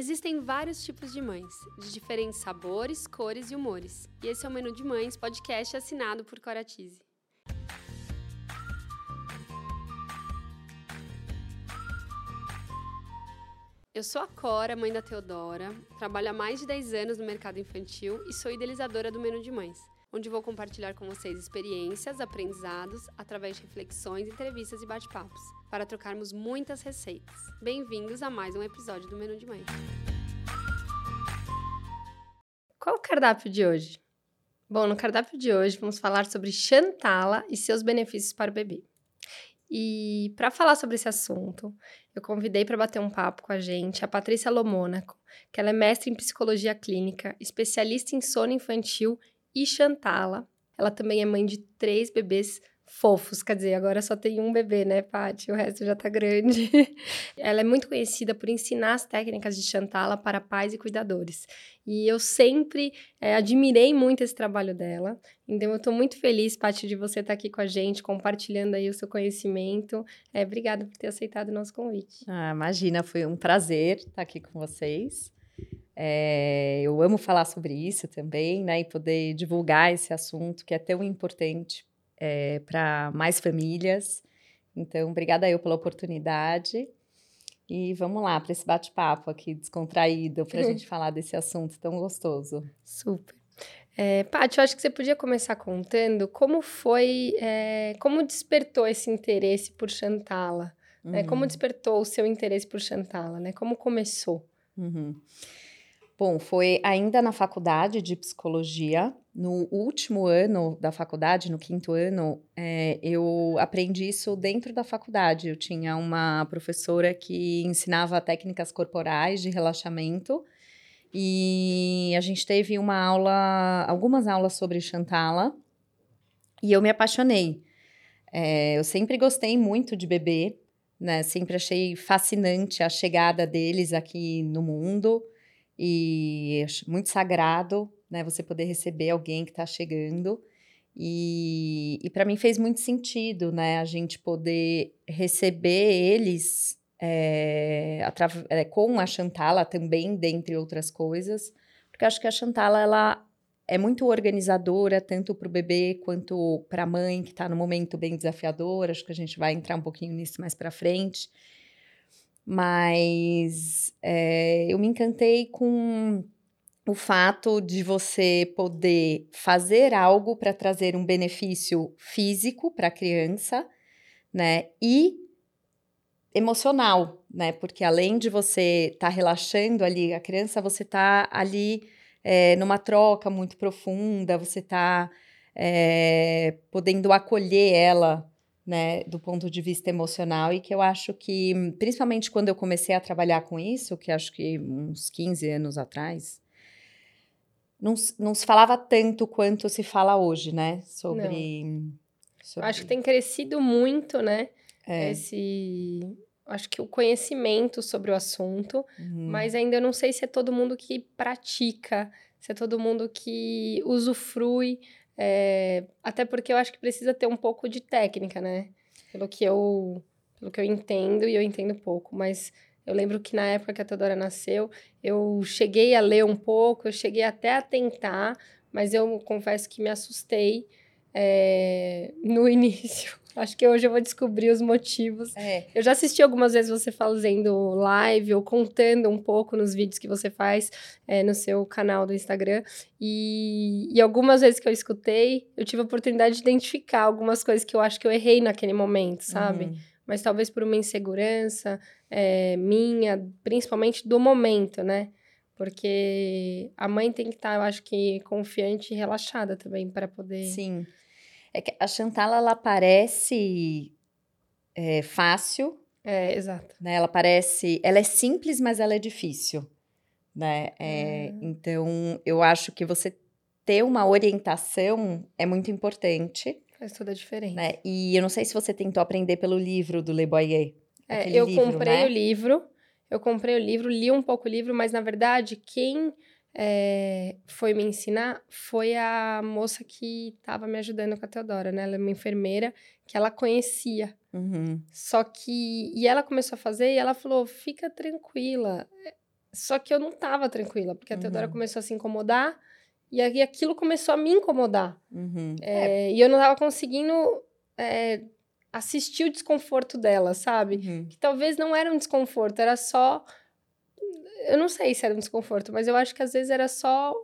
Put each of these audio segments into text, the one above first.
Existem vários tipos de mães, de diferentes sabores, cores e humores. E esse é o Menu de Mães, podcast assinado por Coratize. Eu sou a Cora, mãe da Teodora, trabalho há mais de 10 anos no mercado infantil e sou idealizadora do Menu de Mães, onde vou compartilhar com vocês experiências, aprendizados, através de reflexões, entrevistas e bate-papos, para trocarmos muitas receitas. Bem-vindos a mais um episódio do Menu de Mães. Qual o cardápio de hoje? Bom, no cardápio de hoje vamos falar sobre Chantala e seus benefícios para o bebê. E para falar sobre esse assunto, eu convidei para bater um papo com a gente a Patrícia Lomônaco, que ela é mestre em psicologia clínica, especialista em sono infantil e Chantala. Ela também é mãe de três bebês fofos, quer dizer, agora só tem um bebê, né, Paty? O resto já tá grande. Ela é muito conhecida por ensinar as técnicas de Chantala para pais e cuidadores. E eu sempre é, admirei muito esse trabalho dela. Então, eu tô muito feliz, Paty, de você estar tá aqui com a gente, compartilhando aí o seu conhecimento. É, obrigada por ter aceitado o nosso convite. Ah, imagina, foi um prazer estar aqui com vocês. É, eu amo falar sobre isso também, né? E poder divulgar esse assunto que é tão importante é, para mais famílias. Então, obrigada eu pela oportunidade. E vamos lá para esse bate-papo aqui descontraído para a gente falar desse assunto tão gostoso. Super. É, Paty, eu acho que você podia começar contando como foi, é, como despertou esse interesse por Chantala, uhum. né? Como despertou o seu interesse por Chantala, né? Como começou? Uhum. Bom, foi ainda na faculdade de psicologia, no último ano da faculdade, no quinto ano, é, eu aprendi isso dentro da faculdade. Eu tinha uma professora que ensinava técnicas corporais de relaxamento e a gente teve uma aula, algumas aulas sobre Chantala e eu me apaixonei. É, eu sempre gostei muito de bebê, né? Sempre achei fascinante a chegada deles aqui no mundo e muito sagrado, né? Você poder receber alguém que está chegando. E, e para mim fez muito sentido, né? A gente poder receber eles é, é, com a Chantala também, dentre outras coisas, porque acho que a Chantala ela é muito organizadora, tanto para o bebê quanto para a mãe, que está no momento bem desafiador. Acho que a gente vai entrar um pouquinho nisso mais para frente. Mas é, eu me encantei com o fato de você poder fazer algo para trazer um benefício físico para a criança, né? E emocional, né? Porque além de você estar tá relaxando ali a criança, você está ali é, numa troca muito profunda, você está é, podendo acolher ela né, do ponto de vista emocional, e que eu acho que, principalmente quando eu comecei a trabalhar com isso, que acho que uns 15 anos atrás, não, não se falava tanto quanto se fala hoje, né? Sobre. sobre... Acho que tem crescido muito, né? É. Esse. Acho que o conhecimento sobre o assunto, uhum. mas ainda não sei se é todo mundo que pratica, se é todo mundo que usufrui é, até porque eu acho que precisa ter um pouco de técnica, né? Pelo que eu, pelo que eu entendo, e eu entendo pouco, mas eu lembro que na época que a Teodora nasceu, eu cheguei a ler um pouco, eu cheguei até a tentar, mas eu confesso que me assustei é, no início. Acho que hoje eu vou descobrir os motivos. É. Eu já assisti algumas vezes você fazendo live ou contando um pouco nos vídeos que você faz é, no seu canal do Instagram. E, e algumas vezes que eu escutei, eu tive a oportunidade de identificar algumas coisas que eu acho que eu errei naquele momento, sabe? Uhum. Mas talvez por uma insegurança é, minha, principalmente do momento, né? Porque a mãe tem que estar, tá, eu acho que, confiante e relaxada também para poder. Sim. É que a Chantal, ela parece é, fácil. É, exato. Né? Ela parece. Ela é simples, mas ela é difícil. Né? É, hum. Então, eu acho que você ter uma orientação é muito importante. Faz toda a diferença. Né? E eu não sei se você tentou aprender pelo livro do Le Boyer. É, eu livro, comprei né? o livro, eu comprei o livro, li um pouco o livro, mas na verdade, quem é, foi me ensinar foi a moça que estava me ajudando com a Teodora, né? Ela é uma enfermeira que ela conhecia. Uhum. Só que. E ela começou a fazer e ela falou: fica tranquila. Só que eu não tava tranquila, porque a uhum. Teodora começou a se incomodar e aí aquilo começou a me incomodar. Uhum. É, é. E eu não tava conseguindo é, assistir o desconforto dela, sabe? Uhum. Que talvez não era um desconforto, era só. Eu não sei se era um desconforto, mas eu acho que às vezes era só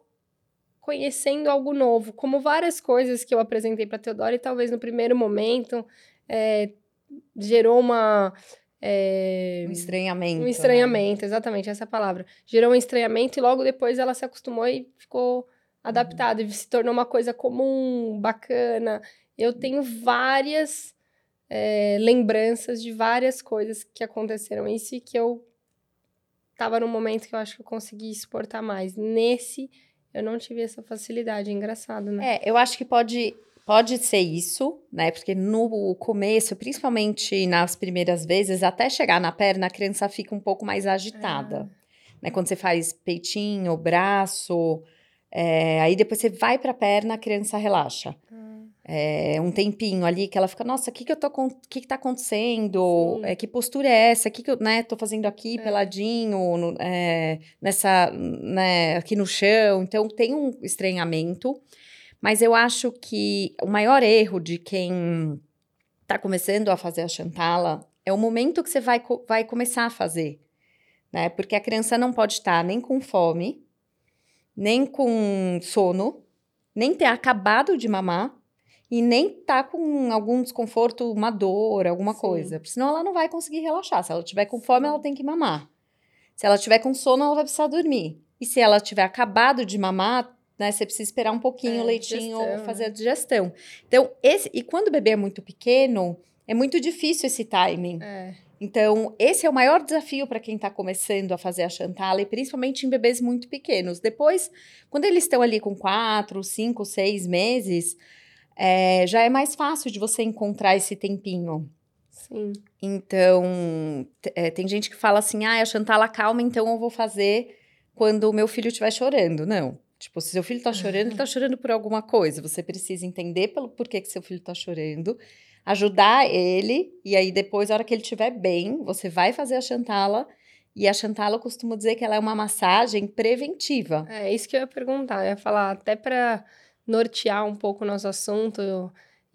conhecendo algo novo, como várias coisas que eu apresentei para Teodora e talvez no primeiro momento é, gerou uma é, um estranhamento. Um estranhamento, né? exatamente, essa palavra. Gerou um estranhamento e logo depois ela se acostumou e ficou adaptada uhum. e se tornou uma coisa comum, bacana. Eu tenho várias é, lembranças de várias coisas que aconteceram isso e que eu tava num momento que eu acho que eu consegui exportar mais. Nesse, eu não tive essa facilidade, é engraçado, né? É, eu acho que pode Pode ser isso, né? Porque no começo, principalmente nas primeiras vezes, até chegar na perna, a criança fica um pouco mais agitada. É. Né? Quando você faz peitinho, braço, é, aí depois você vai para a perna, a criança relaxa. Hum. É, um tempinho ali que ela fica, nossa, o que que eu tô, que que tá acontecendo? É, que postura é essa? O que que eu, né, tô fazendo aqui, é. peladinho, no, é, nessa, né, aqui no chão? Então, tem um estranhamento. Mas eu acho que o maior erro de quem está começando a fazer a chantala é o momento que você vai, vai começar a fazer. Né? Porque a criança não pode estar nem com fome, nem com sono, nem ter acabado de mamar e nem tá com algum desconforto, uma dor, alguma Sim. coisa. Porque senão ela não vai conseguir relaxar. Se ela tiver com fome, ela tem que mamar. Se ela tiver com sono, ela vai precisar dormir. E se ela tiver acabado de mamar, né? Você precisa esperar um pouquinho é, o leitinho digestão, fazer a digestão. Então, esse e quando o bebê é muito pequeno, é muito difícil esse timing. É. Então, esse é o maior desafio para quem está começando a fazer a chantala, e principalmente em bebês muito pequenos. Depois, quando eles estão ali com quatro, cinco, seis meses, é, já é mais fácil de você encontrar esse tempinho. Sim. Então, é, tem gente que fala assim: ah, a chantala calma, então eu vou fazer quando o meu filho estiver chorando. Não. Tipo, se seu filho tá chorando, ele tá chorando por alguma coisa. Você precisa entender pelo porquê que seu filho tá chorando, ajudar ele, e aí depois, a hora que ele estiver bem, você vai fazer a chantala. E a chantala, eu costumo dizer que ela é uma massagem preventiva. É isso que eu ia perguntar. Eu ia falar, até para nortear um pouco o nosso assunto,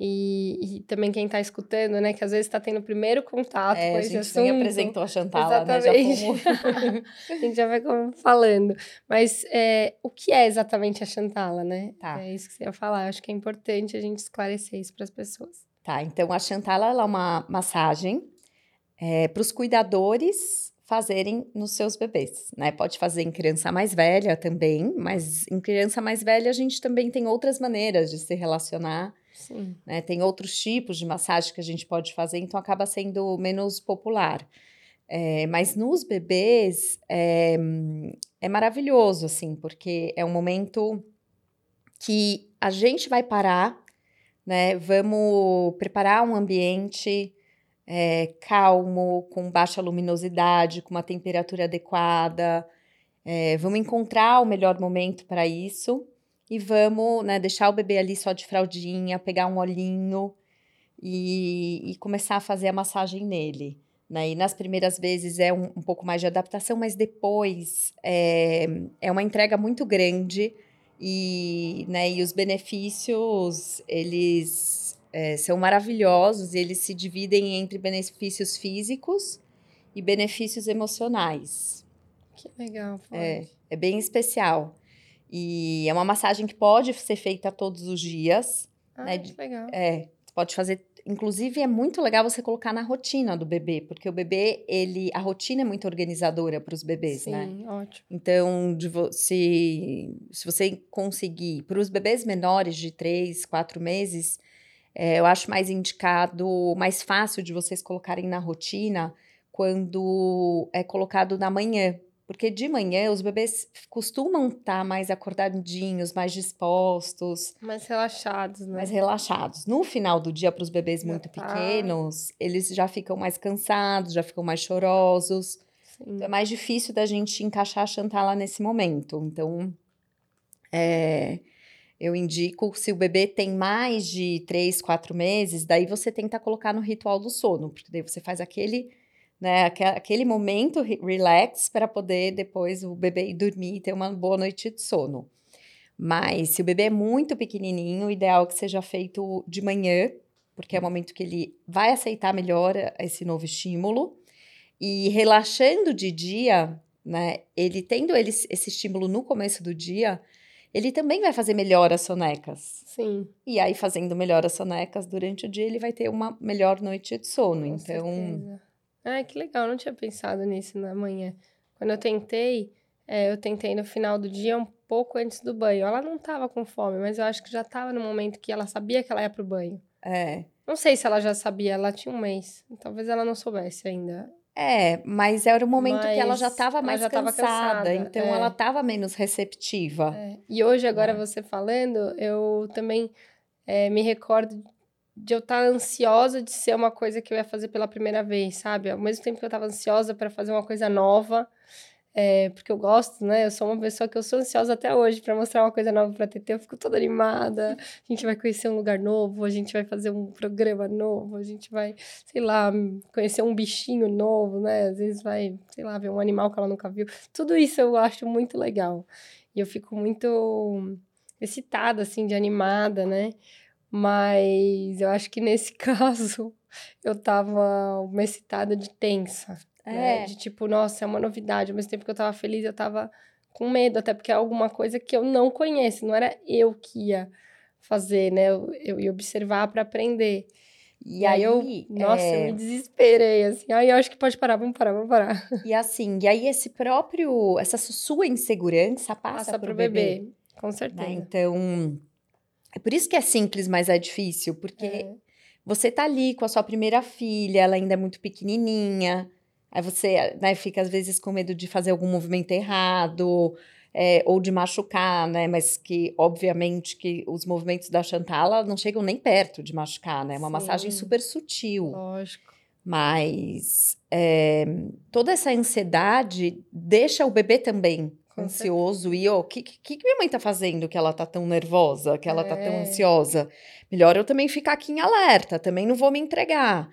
e, e, também quem está escutando, né? Que às vezes está tendo o primeiro contato é, com esse assunto. A gente apresentou a Chantala, exatamente. né? Já fomos... a gente já vai falando. Mas é, o que é exatamente a Chantala, né? Tá. É isso que você ia falar. Acho que é importante a gente esclarecer isso para as pessoas. Tá, então a Chantala é uma massagem é, para os cuidadores fazerem nos seus bebês, né? Pode fazer em criança mais velha também, mas em criança mais velha a gente também tem outras maneiras de se relacionar Sim. Né? Tem outros tipos de massagem que a gente pode fazer, então acaba sendo menos popular. É, mas nos bebês é, é maravilhoso, assim, porque é um momento que a gente vai parar, né? Vamos preparar um ambiente é, calmo, com baixa luminosidade, com uma temperatura adequada. É, vamos encontrar o melhor momento para isso e vamos né, deixar o bebê ali só de fraldinha, pegar um olhinho e, e começar a fazer a massagem nele. Né? E nas primeiras vezes é um, um pouco mais de adaptação, mas depois é, é uma entrega muito grande e, né, e os benefícios, eles é, são maravilhosos, eles se dividem entre benefícios físicos e benefícios emocionais. Que legal, É, é bem especial. E é uma massagem que pode ser feita todos os dias. Ah, né? que legal. É, pode fazer. Inclusive, é muito legal você colocar na rotina do bebê, porque o bebê, ele. A rotina é muito organizadora para os bebês, Sim, né? Sim, ótimo. Então, vo se, se você conseguir. Para os bebês menores de 3, 4 meses, é, eu acho mais indicado, mais fácil de vocês colocarem na rotina quando é colocado na manhã porque de manhã os bebês costumam estar tá mais acordadinhos, mais dispostos. Mais relaxados, né? Mais relaxados. No final do dia, para os bebês muito tá. pequenos, eles já ficam mais cansados, já ficam mais chorosos. Então, é mais difícil da gente encaixar a Chantala nesse momento. Então, é, eu indico, se o bebê tem mais de três, quatro meses, daí você tenta colocar no ritual do sono, porque daí você faz aquele né? Aquele momento relax para poder depois o bebê ir dormir e ter uma boa noite de sono. Mas se o bebê é muito pequenininho, o ideal é que seja feito de manhã, porque é o momento que ele vai aceitar melhor esse novo estímulo. E relaxando de dia, né? Ele tendo ele, esse estímulo no começo do dia, ele também vai fazer melhor as sonecas. Sim. E aí, fazendo melhor as sonecas durante o dia, ele vai ter uma melhor noite de sono. Com então. Certeza. Ai, que legal, eu não tinha pensado nisso na manhã. Quando eu tentei, é, eu tentei no final do dia, um pouco antes do banho. Ela não tava com fome, mas eu acho que já tava no momento que ela sabia que ela ia pro banho. É. Não sei se ela já sabia, ela tinha um mês. Talvez ela não soubesse ainda. É, mas era o momento mas que ela já estava mais já cansada, cansada, então é. ela estava menos receptiva. É. E hoje, agora é. você falando, eu também é, me recordo de eu estar tá ansiosa de ser uma coisa que eu ia fazer pela primeira vez, sabe? Ao mesmo tempo que eu estava ansiosa para fazer uma coisa nova, é, porque eu gosto, né? Eu sou uma pessoa que eu sou ansiosa até hoje para mostrar uma coisa nova para TT. Eu fico toda animada. A gente vai conhecer um lugar novo, a gente vai fazer um programa novo, a gente vai, sei lá, conhecer um bichinho novo, né? Às vezes vai, sei lá, ver um animal que ela nunca viu. Tudo isso eu acho muito legal. E eu fico muito excitada, assim, de animada, né? Mas eu acho que nesse caso eu tava uma excitada de tensa. Né, é. Né? De tipo, nossa, é uma novidade. Ao mesmo tempo que eu tava feliz, eu tava com medo, até porque é alguma coisa que eu não conheço, não era eu que ia fazer, né? Eu, eu ia observar para aprender. E, e aí, aí, eu, nossa, é... eu me desesperei, assim. Aí eu acho que pode parar, vamos parar, vamos parar. E assim, e aí esse próprio, essa sua insegurança passa, passa pro, pro bebê. bebê. Com né, certeza. Né? Então, é por isso que é simples, mas é difícil, porque é. você tá ali com a sua primeira filha, ela ainda é muito pequenininha, Aí você né, fica às vezes com medo de fazer algum movimento errado, é, ou de machucar, né? Mas que, obviamente, que os movimentos da Chantala não chegam nem perto de machucar, né? É uma Sim. massagem super sutil. Lógico. Mas é, toda essa ansiedade deixa o bebê também Ansioso. E, o que, que, que minha mãe tá fazendo que ela tá tão nervosa, que ela é. tá tão é. ansiosa? Melhor eu também ficar aqui em alerta, também não vou me entregar.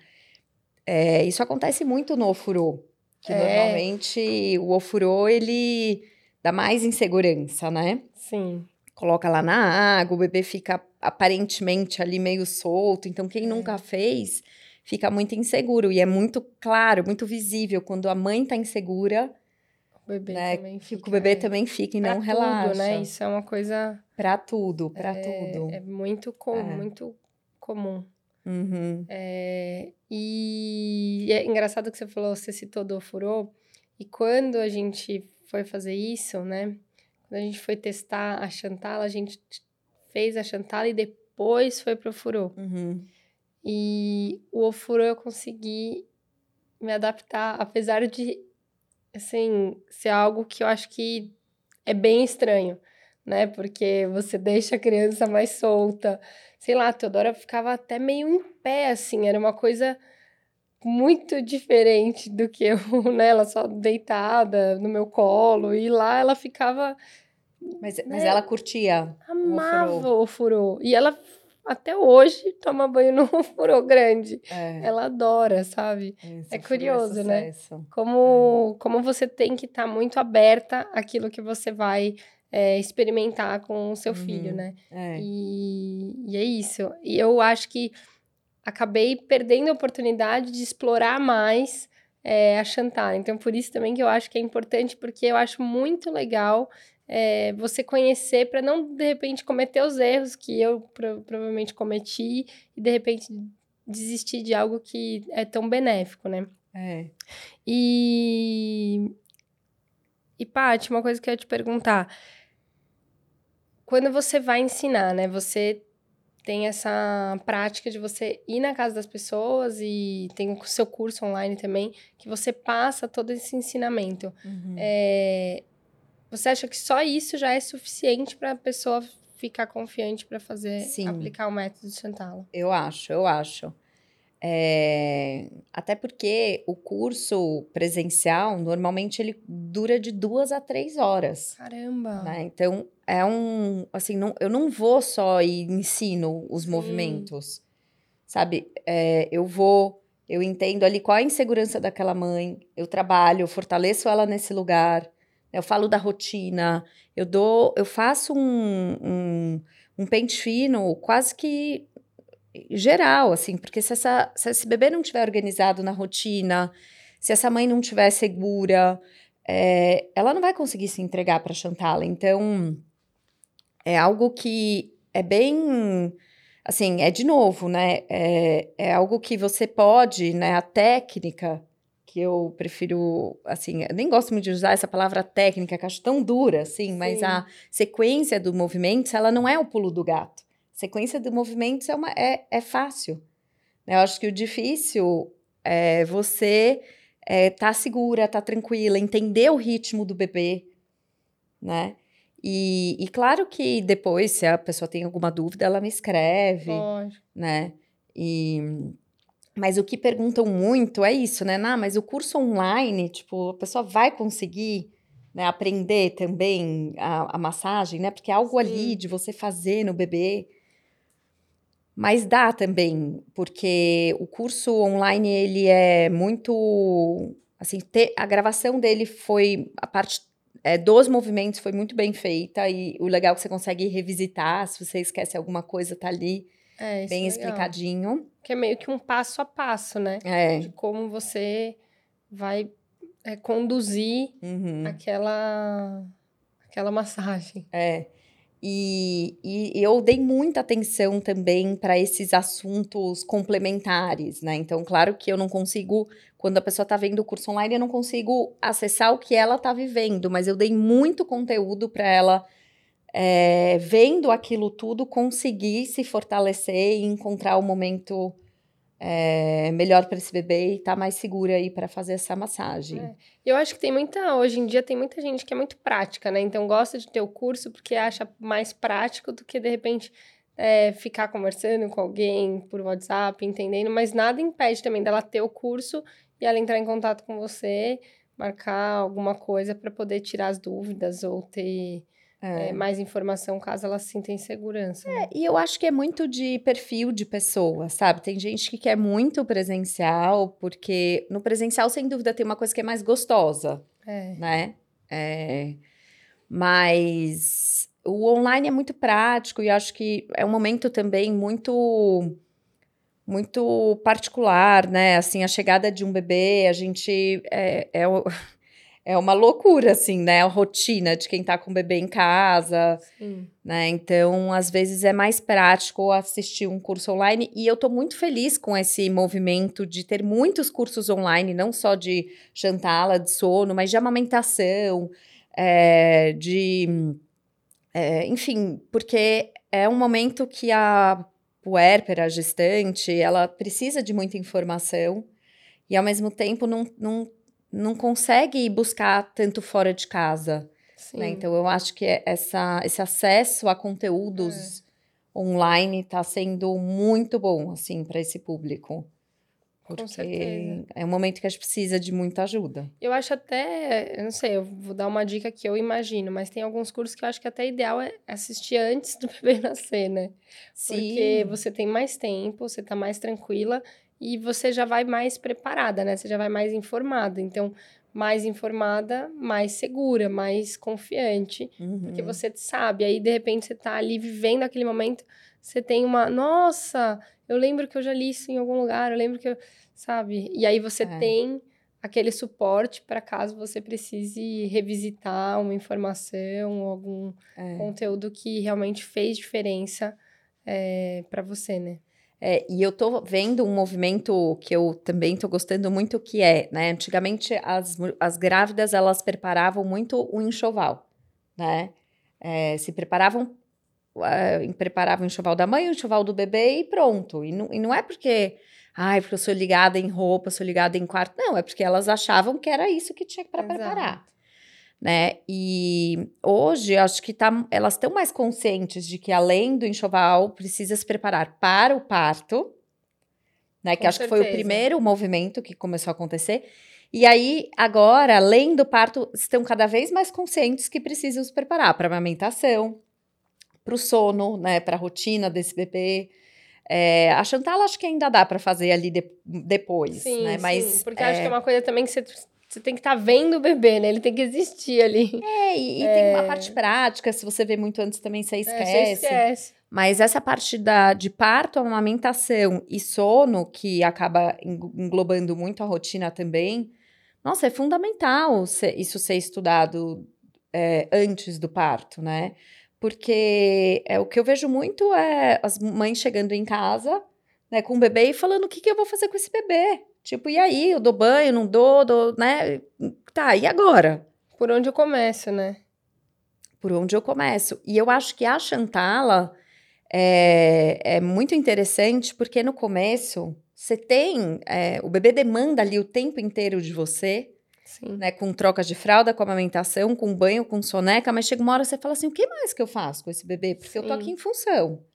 É, isso acontece muito no ofurô, que é. normalmente o ofurô, ele dá mais insegurança, né? Sim. Coloca lá na água, o bebê fica aparentemente ali meio solto, então quem é. nunca fez fica muito inseguro, e é muito claro, muito visível, quando a mãe tá insegura... O bebê né, também fica. O bebê é. também fica e não tudo, relaxa. né? Isso é uma coisa... Pra tudo, pra é, tudo. É muito, com, é. muito comum. Uhum. É, e é engraçado que você falou, você citou do furô, e quando a gente foi fazer isso, né? Quando a gente foi testar a Chantal, a gente fez a Chantal e depois foi pro furô. Uhum. E o ofurô eu consegui me adaptar, apesar de, assim, ser algo que eu acho que é bem estranho, né? Porque você deixa a criança mais solta, sei lá, a Teodora ficava até meio em pé, assim, era uma coisa muito diferente do que eu, né? Ela só deitada no meu colo, e lá ela ficava. Mas, mas né? ela curtia. Amava o furô. E ela até hoje toma banho no furô grande. É. Ela adora, sabe? Esse é curioso, né? Como, é. como você tem que estar tá muito aberta àquilo que você vai é, experimentar com o seu uhum, filho, né? É. E, e é isso. E eu acho que acabei perdendo a oportunidade de explorar mais é, a Chantal. Então, por isso também que eu acho que é importante, porque eu acho muito legal é, você conhecer para não, de repente, cometer os erros que eu pro, provavelmente cometi e, de repente, desistir de algo que é tão benéfico, né? É. E... E, Paty, uma coisa que eu ia te perguntar quando você vai ensinar, né? Você tem essa prática de você ir na casa das pessoas e tem o seu curso online também, que você passa todo esse ensinamento. Uhum. É, você acha que só isso já é suficiente para a pessoa ficar confiante para fazer, Sim. aplicar o método de Chantala? Eu acho, eu acho. É, até porque o curso presencial, normalmente, ele dura de duas a três horas. Caramba! Né? Então, é um... Assim, não, eu não vou só e ensino os Sim. movimentos, sabe? É, eu vou Eu entendo ali qual a insegurança daquela mãe, eu trabalho, eu fortaleço ela nesse lugar, eu falo da rotina, eu dou, eu faço um, um, um pente fino quase que geral, assim, porque se, essa, se esse bebê não tiver organizado na rotina, se essa mãe não tiver segura, é, ela não vai conseguir se entregar para Chantala. Então, é algo que é bem assim, é de novo, né? É, é algo que você pode, né? A técnica que eu prefiro, assim, eu nem gosto muito de usar essa palavra técnica, que acho tão dura, assim, Sim. mas a sequência do movimento, ela não é o pulo do gato. A sequência do movimento é, uma, é, é fácil. Eu acho que o difícil é você é, tá segura, tá tranquila, entender o ritmo do bebê, né? E, e, claro que depois, se a pessoa tem alguma dúvida, ela me escreve, Pode. né? E, mas o que perguntam muito é isso, né? Ah, mas o curso online, tipo, a pessoa vai conseguir né, aprender também a, a, massagem, né? Porque é algo Sim. ali de você fazer no bebê. Mas dá também, porque o curso online, ele é muito... Assim, te, a gravação dele foi... A parte é, dos movimentos foi muito bem feita e o legal é que você consegue revisitar, se você esquece alguma coisa, tá ali é, bem é explicadinho. Que é meio que um passo a passo, né? É. De como você vai é, conduzir uhum. aquela, aquela massagem. É. E, e, eu dei muita atenção também para esses assuntos complementares, né? Então, claro que eu não consigo, quando a pessoa está vendo o curso online, eu não consigo acessar o que ela está vivendo, mas eu dei muito conteúdo para ela, é, vendo aquilo tudo, conseguir se fortalecer e encontrar o momento é, melhor para esse bebê e estar tá mais segura aí para fazer essa massagem. É. Eu acho que tem muita, hoje em dia tem muita gente que é muito prática, né? Então gosta de ter o curso porque acha mais prático do que de repente é, ficar conversando com alguém por WhatsApp, entendendo, mas nada impede também dela ter o curso e ela entrar em contato com você, marcar alguma coisa para poder tirar as dúvidas ou ter é. É, mais informação caso ela se sinta insegurança. É, né? e eu acho que é muito de perfil de pessoa, sabe? Tem gente que quer muito presencial, porque no presencial, sem dúvida, tem uma coisa que é mais gostosa, é. né? É, mas o online é muito prático e acho que é um momento também muito muito particular, né? Assim, a chegada de um bebê, a gente é, é é uma loucura, assim, né? A rotina de quem tá com o bebê em casa, Sim. né? Então, às vezes é mais prático assistir um curso online. E eu tô muito feliz com esse movimento de ter muitos cursos online, não só de chantala, de sono, mas de amamentação, é, de. É, enfim, porque é um momento que a puérpera, a gestante, ela precisa de muita informação e, ao mesmo tempo, não, não não consegue buscar tanto fora de casa. Né? Então, eu acho que essa, esse acesso a conteúdos é. online está sendo muito bom, assim, para esse público. Porque é um momento que a gente precisa de muita ajuda. Eu acho até, eu não sei, eu vou dar uma dica que eu imagino, mas tem alguns cursos que eu acho que até ideal é assistir antes do bebê nascer, né? Sim. Porque você tem mais tempo, você tá mais tranquila e você já vai mais preparada, né? Você já vai mais informada. Então, mais informada, mais segura, mais confiante, uhum. porque você sabe. Aí, de repente, você tá ali vivendo aquele momento, você tem uma. Nossa, eu lembro que eu já li isso em algum lugar, eu lembro que eu. Sabe? E aí você é. tem aquele suporte para caso você precise revisitar uma informação ou algum é. conteúdo que realmente fez diferença é, para você, né? É, e eu tô vendo um movimento que eu também tô gostando muito, que é, né? Antigamente as, as grávidas elas preparavam muito o enxoval, né? É, se preparavam, uh, preparavam o enxoval da mãe, o enxoval do bebê e pronto. E não, e não é porque, ai, porque eu sou ligada em roupa, sou ligada em quarto. Não, é porque elas achavam que era isso que tinha para preparar né? E hoje acho que tá, elas estão mais conscientes de que além do enxoval precisa se preparar para o parto, né? Com que acho certeza. que foi o primeiro movimento que começou a acontecer. E aí, agora, além do parto, estão cada vez mais conscientes que precisam se preparar para a amamentação, para o sono, né? Para a rotina desse bebê. É, a Chantal acho que ainda dá para fazer ali de, depois, sim, né? Mas sim, porque é... acho que é uma coisa também que você você tem que estar tá vendo o bebê, né? Ele tem que existir ali. É, e, é... tem uma parte prática, se você vê muito antes também, você esquece. É, você esquece. Mas essa parte da, de parto, amamentação e sono, que acaba englobando muito a rotina também, nossa, é fundamental isso ser estudado é, antes do parto, né? Porque é, o que eu vejo muito é as mães chegando em casa, né, com o bebê e falando o que, que eu vou fazer com esse bebê. Tipo, e aí? Eu dou banho, não dou, dou, né? Tá, e agora? Por onde eu começo, né? Por onde eu começo. E eu acho que a Chantala é, é muito interessante porque no começo você tem. É, o bebê demanda ali o tempo inteiro de você. Sim. Né, com troca de fralda, com amamentação, com banho, com soneca, mas chega uma hora você fala assim: o que mais que eu faço com esse bebê? Porque Sim. eu tô aqui em função.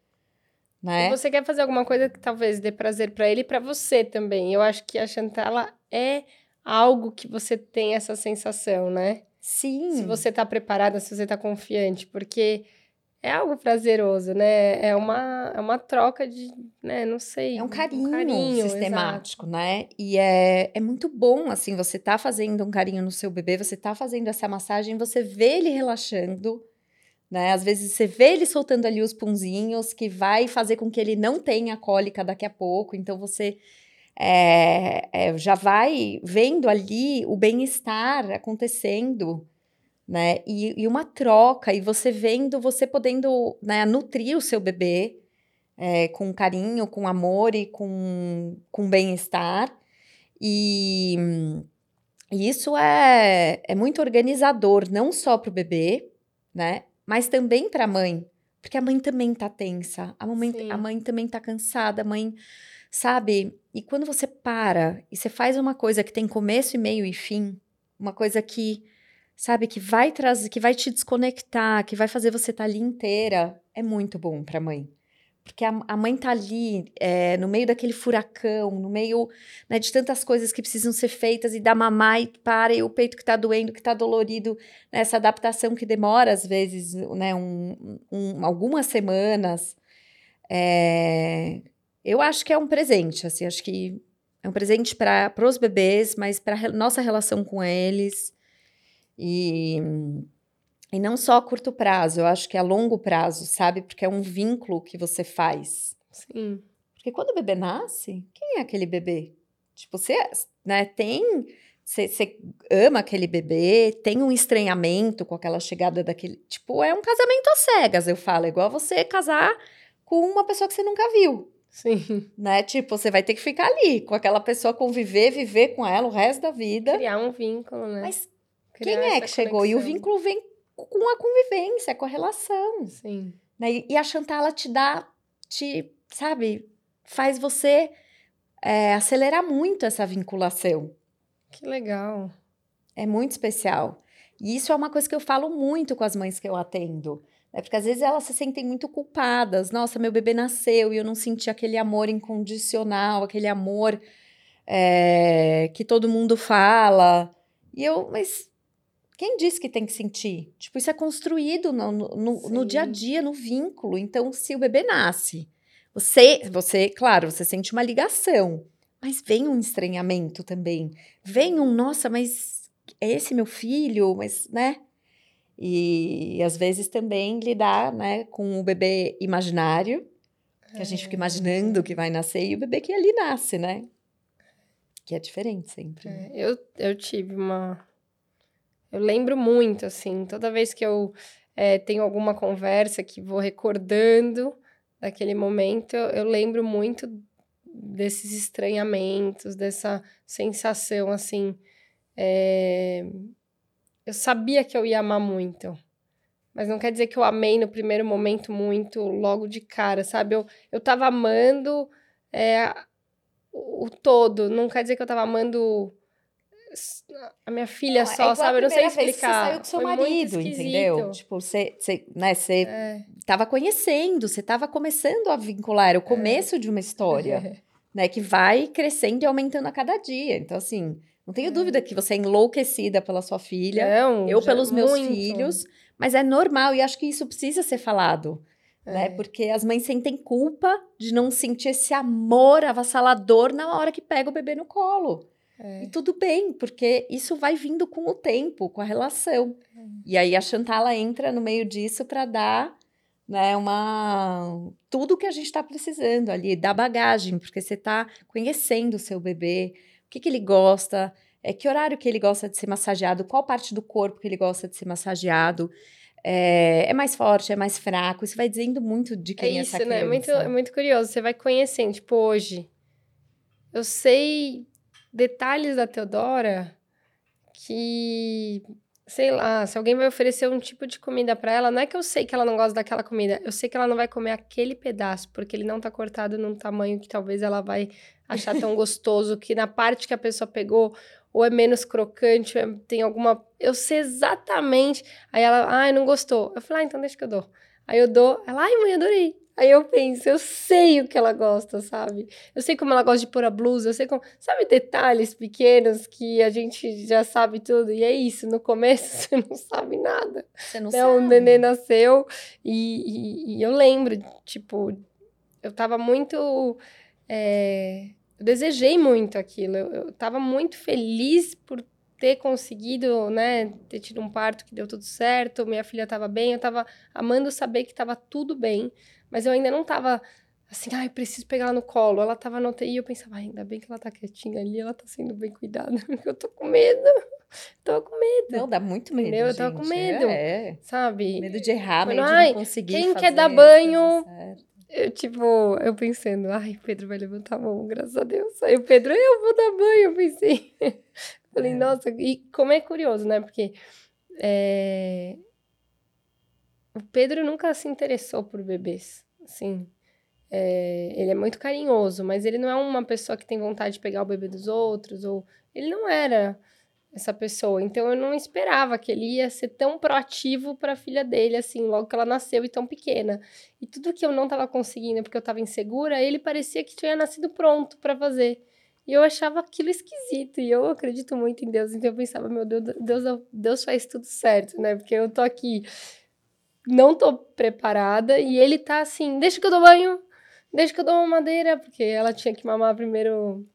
Né? Você quer fazer alguma coisa que talvez dê prazer para ele e para você também. Eu acho que a Chantala é algo que você tem essa sensação, né? Sim. Se você tá preparada, se você tá confiante, porque é algo prazeroso, né? É uma, é uma troca de, né? Não sei. É um carinho, um carinho sistemático, exato. né? E é, é muito bom, assim, você tá fazendo um carinho no seu bebê, você tá fazendo essa massagem, você vê ele relaxando, né? Às vezes você vê ele soltando ali os punzinhos, que vai fazer com que ele não tenha cólica daqui a pouco. Então você é, é, já vai vendo ali o bem-estar acontecendo, né? E, e, uma troca, e você vendo, você podendo né, nutrir o seu bebê é, com carinho, com amor e com, com bem-estar. E, e isso é, é muito organizador, não só para o bebê, né? Mas também para a mãe, porque a mãe também tá tensa, a mãe, a mãe também tá cansada, a mãe, sabe? E quando você para e você faz uma coisa que tem começo e meio e fim, uma coisa que, sabe, que vai trazer, que vai te desconectar, que vai fazer você estar tá ali inteira, é muito bom para a mãe. Porque a, a mãe tá ali é, no meio daquele furacão, no meio né, de tantas coisas que precisam ser feitas e dá mamar e para, e o peito que tá doendo, que tá dolorido, né, essa adaptação que demora às vezes, né, um, um, algumas semanas. É, eu acho que é um presente, assim, acho que é um presente para os bebês, mas para nossa relação com eles. E e não só a curto prazo, eu acho que é a longo prazo, sabe? Porque é um vínculo que você faz. Sim. Porque quando o bebê nasce, quem é aquele bebê? Tipo, você né, tem. Você, você ama aquele bebê, tem um estranhamento com aquela chegada daquele. Tipo, é um casamento às cegas, eu falo. É igual você casar com uma pessoa que você nunca viu. Sim. Né? Tipo, você vai ter que ficar ali com aquela pessoa, conviver, viver com ela o resto da vida. Criar um vínculo, né? Mas Criar quem é que chegou? Conexão. E o vínculo vem com a convivência, com a relação. Sim. Né? E a Chantal, te dá, te, sabe, faz você é, acelerar muito essa vinculação. Que legal. É muito especial. E isso é uma coisa que eu falo muito com as mães que eu atendo. Né? Porque às vezes elas se sentem muito culpadas. Nossa, meu bebê nasceu e eu não senti aquele amor incondicional, aquele amor é, que todo mundo fala. E eu, mas quem disse que tem que sentir? Tipo, isso é construído no, no, no, dia a dia, no vínculo. Então, se o bebê nasce, você, você, claro, você sente uma ligação, mas vem um estranhamento também. Vem um, nossa, mas é esse meu filho, mas, né? E, e às vezes também lidar, né, com o bebê imaginário, que a gente fica imaginando que vai nascer, e o bebê que ali nasce, né? Que é diferente sempre. Né? É, eu, eu tive uma eu lembro muito, assim, toda vez que eu é, tenho alguma conversa que vou recordando daquele momento, eu lembro muito desses estranhamentos, dessa sensação, assim. É... Eu sabia que eu ia amar muito, mas não quer dizer que eu amei no primeiro momento muito, logo de cara, sabe? Eu, eu tava amando é, o todo, não quer dizer que eu tava amando a minha filha não, é só, é sabe? Eu não sei explicar. você saiu com seu Foi marido, entendeu? Tipo, você, você, né, você é. tava conhecendo, você tava começando a vincular, era o é. começo é. de uma história, né? Que vai crescendo e aumentando a cada dia. Então, assim, não tenho é. dúvida que você é enlouquecida pela sua filha, não, eu pelos meus muito. filhos, mas é normal e acho que isso precisa ser falado. né? É. Porque as mães sentem culpa de não sentir esse amor avassalador na hora que pega o bebê no colo. É. E tudo bem, porque isso vai vindo com o tempo, com a relação. É. E aí a Chantala entra no meio disso para dar né, uma tudo que a gente está precisando ali, da bagagem, porque você está conhecendo o seu bebê, o que, que ele gosta, é, que horário que ele gosta de ser massageado, qual parte do corpo que ele gosta de ser massageado é, é, mais forte, é mais fraco. Isso vai dizendo muito de quem é, é isso, essa criança. né? É muito, é muito curioso. Você vai conhecendo, tipo, hoje. Eu sei detalhes da Teodora que, sei lá, se alguém vai oferecer um tipo de comida para ela, não é que eu sei que ela não gosta daquela comida, eu sei que ela não vai comer aquele pedaço, porque ele não tá cortado num tamanho que talvez ela vai achar tão gostoso, que na parte que a pessoa pegou, ou é menos crocante, é, tem alguma. Eu sei exatamente. Aí ela, ai, não gostou. Eu falei, ah, então deixa que eu dou. Aí eu dou, ela, ai, mãe, adorei. Aí eu penso, eu sei o que ela gosta, sabe? Eu sei como ela gosta de pôr a blusa, eu sei como. Sabe detalhes pequenos que a gente já sabe tudo? E é isso, no começo você não sabe nada. Você não né? sabe. O neném nasceu e, e, e, eu lembro, tipo, eu tava muito. É eu desejei muito aquilo. Eu, estava muito feliz por ter conseguido, né, ter tido um parto que deu tudo certo, minha filha estava bem, eu estava amando saber que estava tudo bem, mas eu ainda não estava assim, ai, ah, preciso pegar ela no colo. Ela estava no UTI e eu pensava, ainda bem que ela está quietinha ali, ela está sendo bem cuidada. eu tô com medo. Tô com medo. Não, dá muito medo. Meu, eu tava com medo. É. Sabe? Medo de errar, medo de não conseguir. Quem quer dar banho eu, tipo, eu pensando, ai, Pedro vai levantar a mão, graças a Deus. Aí o Pedro, eu vou dar banho, eu pensei. Falei, é. nossa, e como é curioso, né? Porque é... o Pedro nunca se interessou por bebês, assim. É... ele é muito carinhoso, mas ele não é uma pessoa que tem vontade de pegar o bebê dos outros, ou ele não era essa pessoa. Então eu não esperava que ele ia ser tão proativo para a filha dele, assim, logo que ela nasceu e tão pequena. E tudo que eu não estava conseguindo porque eu estava insegura, ele parecia que tinha nascido pronto para fazer. E eu achava aquilo esquisito. E eu acredito muito em Deus. Então eu pensava, meu Deus, Deus, Deus faz tudo certo, né? Porque eu tô aqui, não tô preparada. E ele tá assim, deixa que eu dou banho, deixa que eu dou uma madeira. Porque ela tinha que mamar primeiro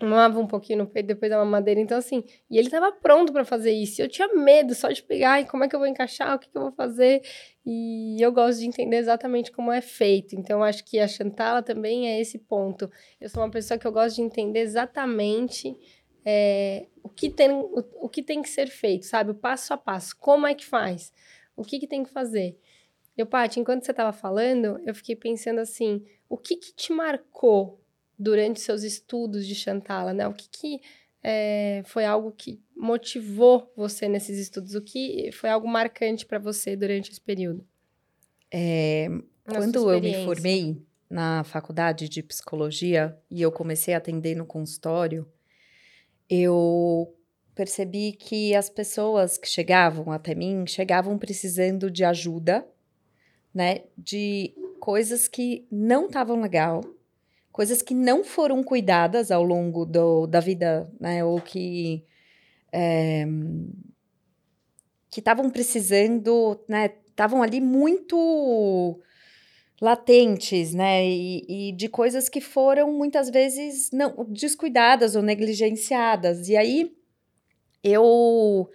mamava um pouquinho no peito, depois da mamadeira. Então, assim, e ele tava pronto para fazer isso. Eu tinha medo só de pegar, e como é que eu vou encaixar, o que, que eu vou fazer. E eu gosto de entender exatamente como é feito. Então, acho que a Chantala também é esse ponto. Eu sou uma pessoa que eu gosto de entender exatamente é, o, que tem, o, o, que tem que ser feito, sabe? O passo a passo. Como é que faz? O que, que tem que fazer? Eu, Paty, enquanto você estava falando, eu fiquei pensando assim, o que, que te marcou durante seus estudos de Chantala, né? O que, que é, foi algo que motivou você nesses estudos? O que foi algo marcante para você durante esse período? É, quando eu me formei na faculdade de psicologia e eu comecei a atender no consultório, eu percebi que as pessoas que chegavam até mim chegavam precisando de ajuda, né? De coisas que não estavam legal, coisas que não foram cuidadas ao longo do, da vida, né? Ou que é, que estavam precisando, né? Estavam ali muito latentes, né? E, e, de coisas que foram muitas vezes não descuidadas ou negligenciadas. E aí eu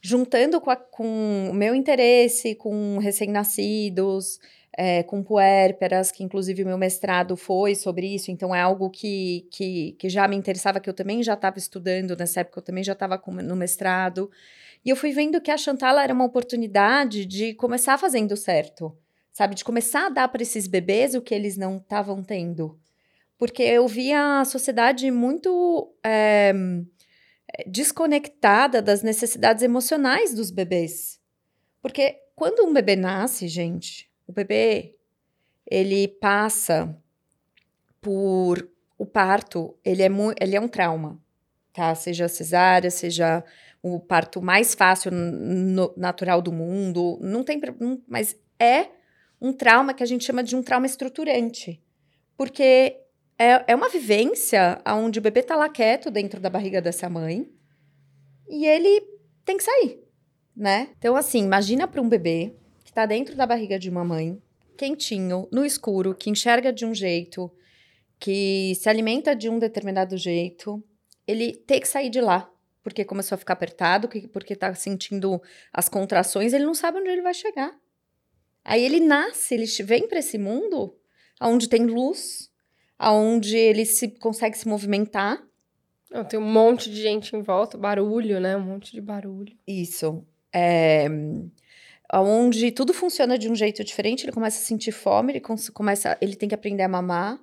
juntando com, a, com o meu interesse com recém-nascidos, é, com puérperas, que inclusive o meu mestrado foi sobre isso, então é algo que, que, que já me interessava, que eu também já estava estudando nessa época, eu também já estava no mestrado. E eu fui vendo que a Chantala era uma oportunidade de começar fazendo certo, sabe? De começar a dar para esses bebês o que eles não estavam tendo. Porque eu via a sociedade muito é, desconectada das necessidades emocionais dos bebês. Porque quando um bebê nasce, gente, o bebê, ele passa por o parto, ele é, ele é um trauma, tá? Seja cesárea, seja o parto mais fácil, no, natural do mundo, não tem, mas é um trauma que a gente chama de um trauma estruturante, porque é, é uma vivência onde o bebê tá lá quieto dentro da barriga dessa mãe e ele tem que sair, né? Então, assim, imagina para um bebê está dentro da barriga de uma mãe, quentinho, no escuro, que enxerga de um jeito, que se alimenta de um determinado jeito, ele tem que sair de lá, porque começou a ficar apertado, porque está sentindo as contrações, ele não sabe onde ele vai chegar. Aí ele nasce, ele vem para esse mundo onde tem luz, aonde ele se consegue se movimentar. tem um monte de gente em volta, barulho, né? Um monte de barulho. Isso. É, onde tudo funciona de um jeito diferente, ele começa a sentir fome, ele começa, ele tem que aprender a mamar,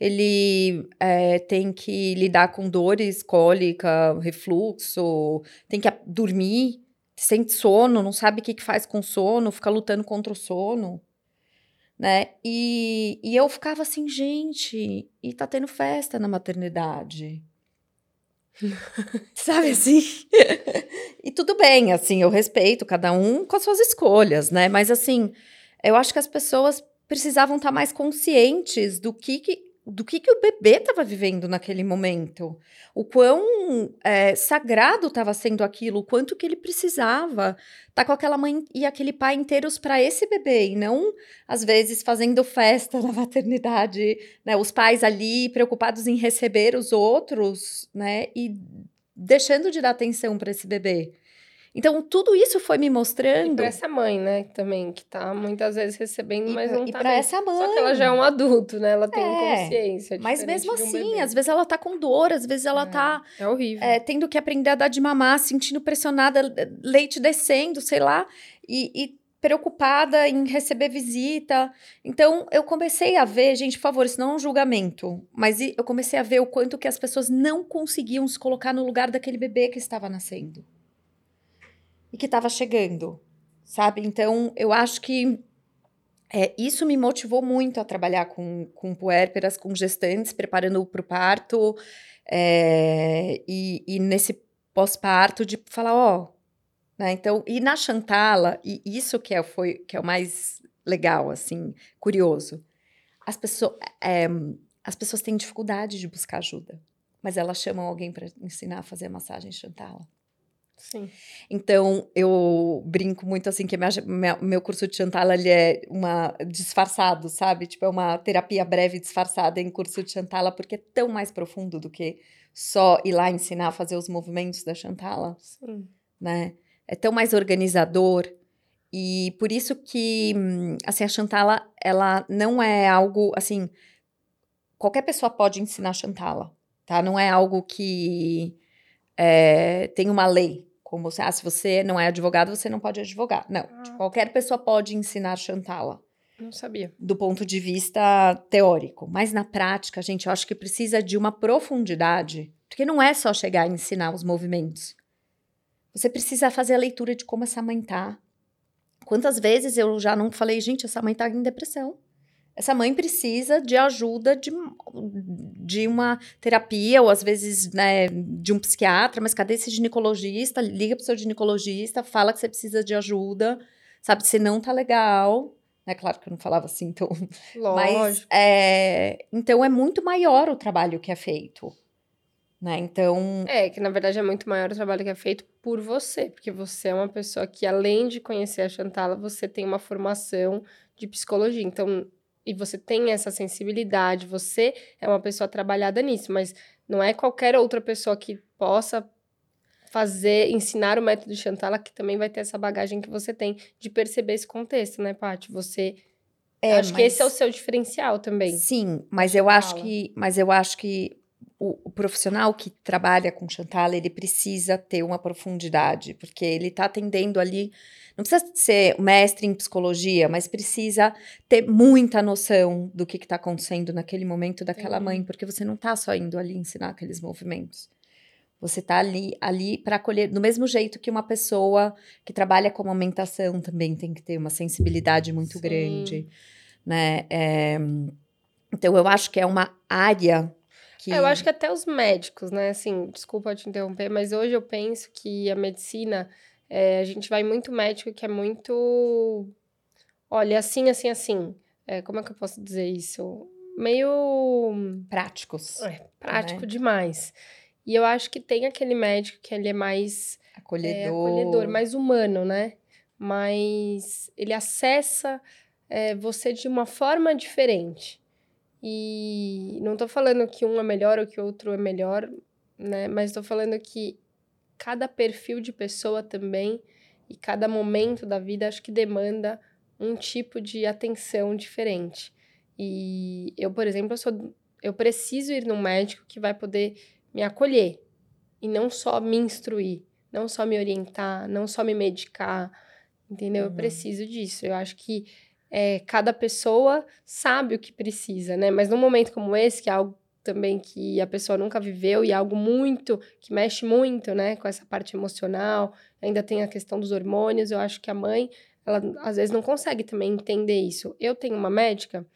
ele é, tem que lidar com dores, cólica, refluxo, tem que dormir, sente sono, não sabe o que, que faz com sono, fica lutando contra o sono né? E, e eu ficava assim, gente, e tá tendo festa na maternidade. Sabe assim? e tudo bem, assim, eu respeito cada um com as suas escolhas, né? Mas assim, eu acho que as pessoas precisavam estar tá mais conscientes do que, que do que, que o bebê estava vivendo naquele momento, o quão é, sagrado estava sendo aquilo, o quanto que ele precisava estar tá com aquela mãe e aquele pai inteiros para esse bebê, e não, às vezes, fazendo festa na maternidade, né, os pais ali preocupados em receber os outros, né, e deixando de dar atenção para esse bebê. Então, tudo isso foi me mostrando. E pra essa mãe, né, também, que tá muitas vezes recebendo, mas não e tá. E pra bem. essa mãe. Só que ela já é um adulto, né? Ela tem é, consciência. Mas mesmo assim, às vezes ela tá com dor, às vezes ela é, tá. É horrível. É, tendo que aprender a dar de mamar, sentindo pressionada, leite descendo, sei lá. E, e preocupada em receber visita. Então, eu comecei a ver, gente, por favor, isso não é um julgamento, mas eu comecei a ver o quanto que as pessoas não conseguiam se colocar no lugar daquele bebê que estava nascendo e que estava chegando, sabe? Então, eu acho que é, isso me motivou muito a trabalhar com, com puérperas, com gestantes, preparando para o parto, é, e, e, nesse pós-parto, de falar, ó, né? Então, e na Chantala, e isso que é, foi, que é o mais legal, assim, curioso, as, pessoas, é, as pessoas têm dificuldade de buscar ajuda, mas elas chamam alguém para ensinar a fazer massagem Chantala. Sim. Então, eu brinco muito assim que minha, minha, meu curso de Chantala ele é uma disfarçado, sabe? Tipo, é uma terapia breve disfarçada em curso de Chantala, porque é tão mais profundo do que só ir lá ensinar a fazer os movimentos da Chantala. Sim. Né? É tão mais organizador. E por isso que, assim, a Chantala, ela não é algo, assim, qualquer pessoa pode ensinar Chantala, tá? Não é algo que é, tem uma lei, como ah, se você não é advogado, você não pode advogar. Não, ah. tipo, qualquer pessoa pode ensinar Chantala. Não sabia. Do ponto de vista teórico. Mas na prática, gente, eu acho que precisa de uma profundidade. Porque não é só chegar e ensinar os movimentos. Você precisa fazer a leitura de como essa mãe tá. Quantas vezes eu já não falei, gente, essa mãe tá em depressão essa mãe precisa de ajuda de, de uma terapia, ou às vezes né, de um psiquiatra, mas cadê esse ginecologista? Liga para o seu ginecologista, fala que você precisa de ajuda, sabe? Se não tá legal. É claro que eu não falava assim, então. Lógico. Mas, é, então é muito maior o trabalho que é feito. Né? Então. É, que na verdade é muito maior o trabalho que é feito por você, porque você é uma pessoa que, além de conhecer a Chantala, você tem uma formação de psicologia. Então, e você tem essa sensibilidade, você é uma pessoa trabalhada nisso, mas não é qualquer outra pessoa que possa fazer, ensinar o método de Chantala que também vai ter essa bagagem que você tem de perceber esse contexto, né, Paty? Você é, acho mas... que esse é o seu diferencial também. Sim, mas eu acho que, mas eu acho que o, o, profissional que trabalha com Chantala, ele precisa ter uma profundidade, porque ele está atendendo ali não precisa ser mestre em psicologia, mas precisa ter muita noção do que está acontecendo naquele momento daquela mãe, porque você não está só indo ali ensinar aqueles movimentos. Você está ali, ali para acolher, do mesmo jeito que uma pessoa que trabalha com amamentação também tem que ter uma sensibilidade muito Sim. grande, né? É, então, eu acho que é uma área que... É, eu acho que até os médicos, né? Assim, desculpa te interromper, mas hoje eu penso que a medicina é, a gente vai muito médico que é muito. Olha, assim, assim, assim. É, como é que eu posso dizer isso? Meio. Práticos. É, prático né? demais. E eu acho que tem aquele médico que ele é mais. Acolhedor. É, acolhedor, mais humano, né? Mas ele acessa é, você de uma forma diferente. E não estou falando que um é melhor ou que outro é melhor, né? Mas estou falando que cada perfil de pessoa também e cada momento da vida acho que demanda um tipo de atenção diferente. E eu, por exemplo, eu, sou, eu preciso ir num médico que vai poder me acolher e não só me instruir, não só me orientar, não só me medicar, entendeu? Uhum. Eu preciso disso. Eu acho que é, cada pessoa sabe o que precisa, né? Mas num momento como esse, que é algo também que a pessoa nunca viveu e é algo muito que mexe muito, né, com essa parte emocional, ainda tem a questão dos hormônios, eu acho que a mãe, ela às vezes não consegue também entender isso. Eu tenho uma médica,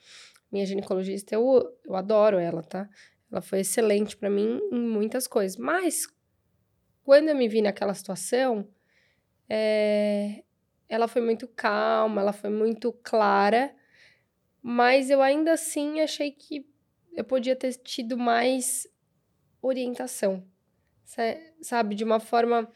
minha ginecologista, eu, eu adoro ela, tá? Ela foi excelente para mim em muitas coisas, mas quando eu me vi naquela situação, é, ela foi muito calma, ela foi muito clara, mas eu ainda assim achei que eu podia ter tido mais orientação, sabe? De uma forma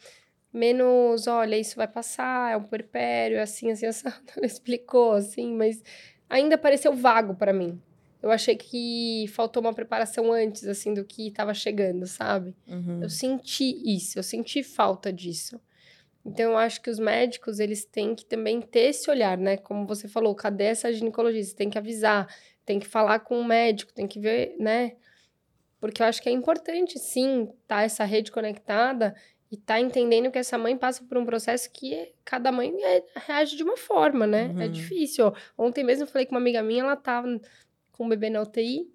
menos, olha, isso vai passar, é um puerpério, é assim, assim, assim. Ela explicou, assim, mas ainda pareceu vago para mim. Eu achei que faltou uma preparação antes, assim, do que estava chegando, sabe? Uhum. Eu senti isso, eu senti falta disso. Então, eu acho que os médicos, eles têm que também ter esse olhar, né? Como você falou, cadê essa ginecologista? Tem que avisar, tem que falar com o médico, tem que ver, né? Porque eu acho que é importante, sim, estar tá essa rede conectada e tá entendendo que essa mãe passa por um processo que cada mãe é, reage de uma forma, né? É uhum. É difícil. Ontem mesmo eu falei com uma amiga minha, ela tava com o bebê na UTI,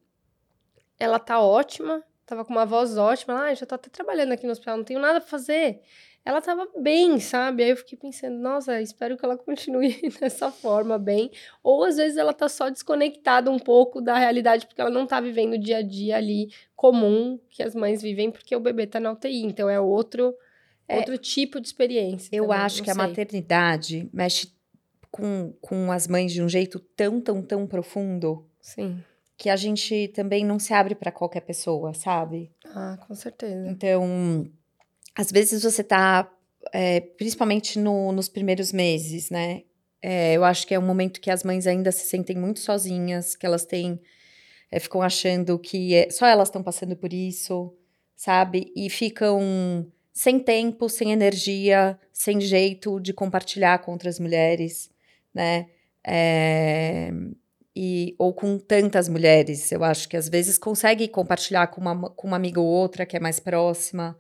ela tá ótima, tava com uma voz ótima, ah, já tô até trabalhando aqui no hospital, não tenho nada pra fazer ela tava bem, sabe? Aí eu fiquei pensando, nossa, espero que ela continue dessa forma bem. Ou às vezes ela tá só desconectada um pouco da realidade, porque ela não tá vivendo o dia a dia ali comum que as mães vivem, porque o bebê tá na UTI. Então é outro, é, outro tipo de experiência. Eu também, acho que sei. a maternidade mexe com, com as mães de um jeito tão, tão, tão profundo. Sim. Que a gente também não se abre para qualquer pessoa, sabe? Ah, com certeza. Então às vezes você tá, é, principalmente no, nos primeiros meses, né? É, eu acho que é um momento que as mães ainda se sentem muito sozinhas, que elas têm, é, ficam achando que é, só elas estão passando por isso, sabe? E ficam sem tempo, sem energia, sem jeito de compartilhar com outras mulheres, né? É, e, ou com tantas mulheres. Eu acho que às vezes consegue compartilhar com uma, com uma amiga ou outra que é mais próxima,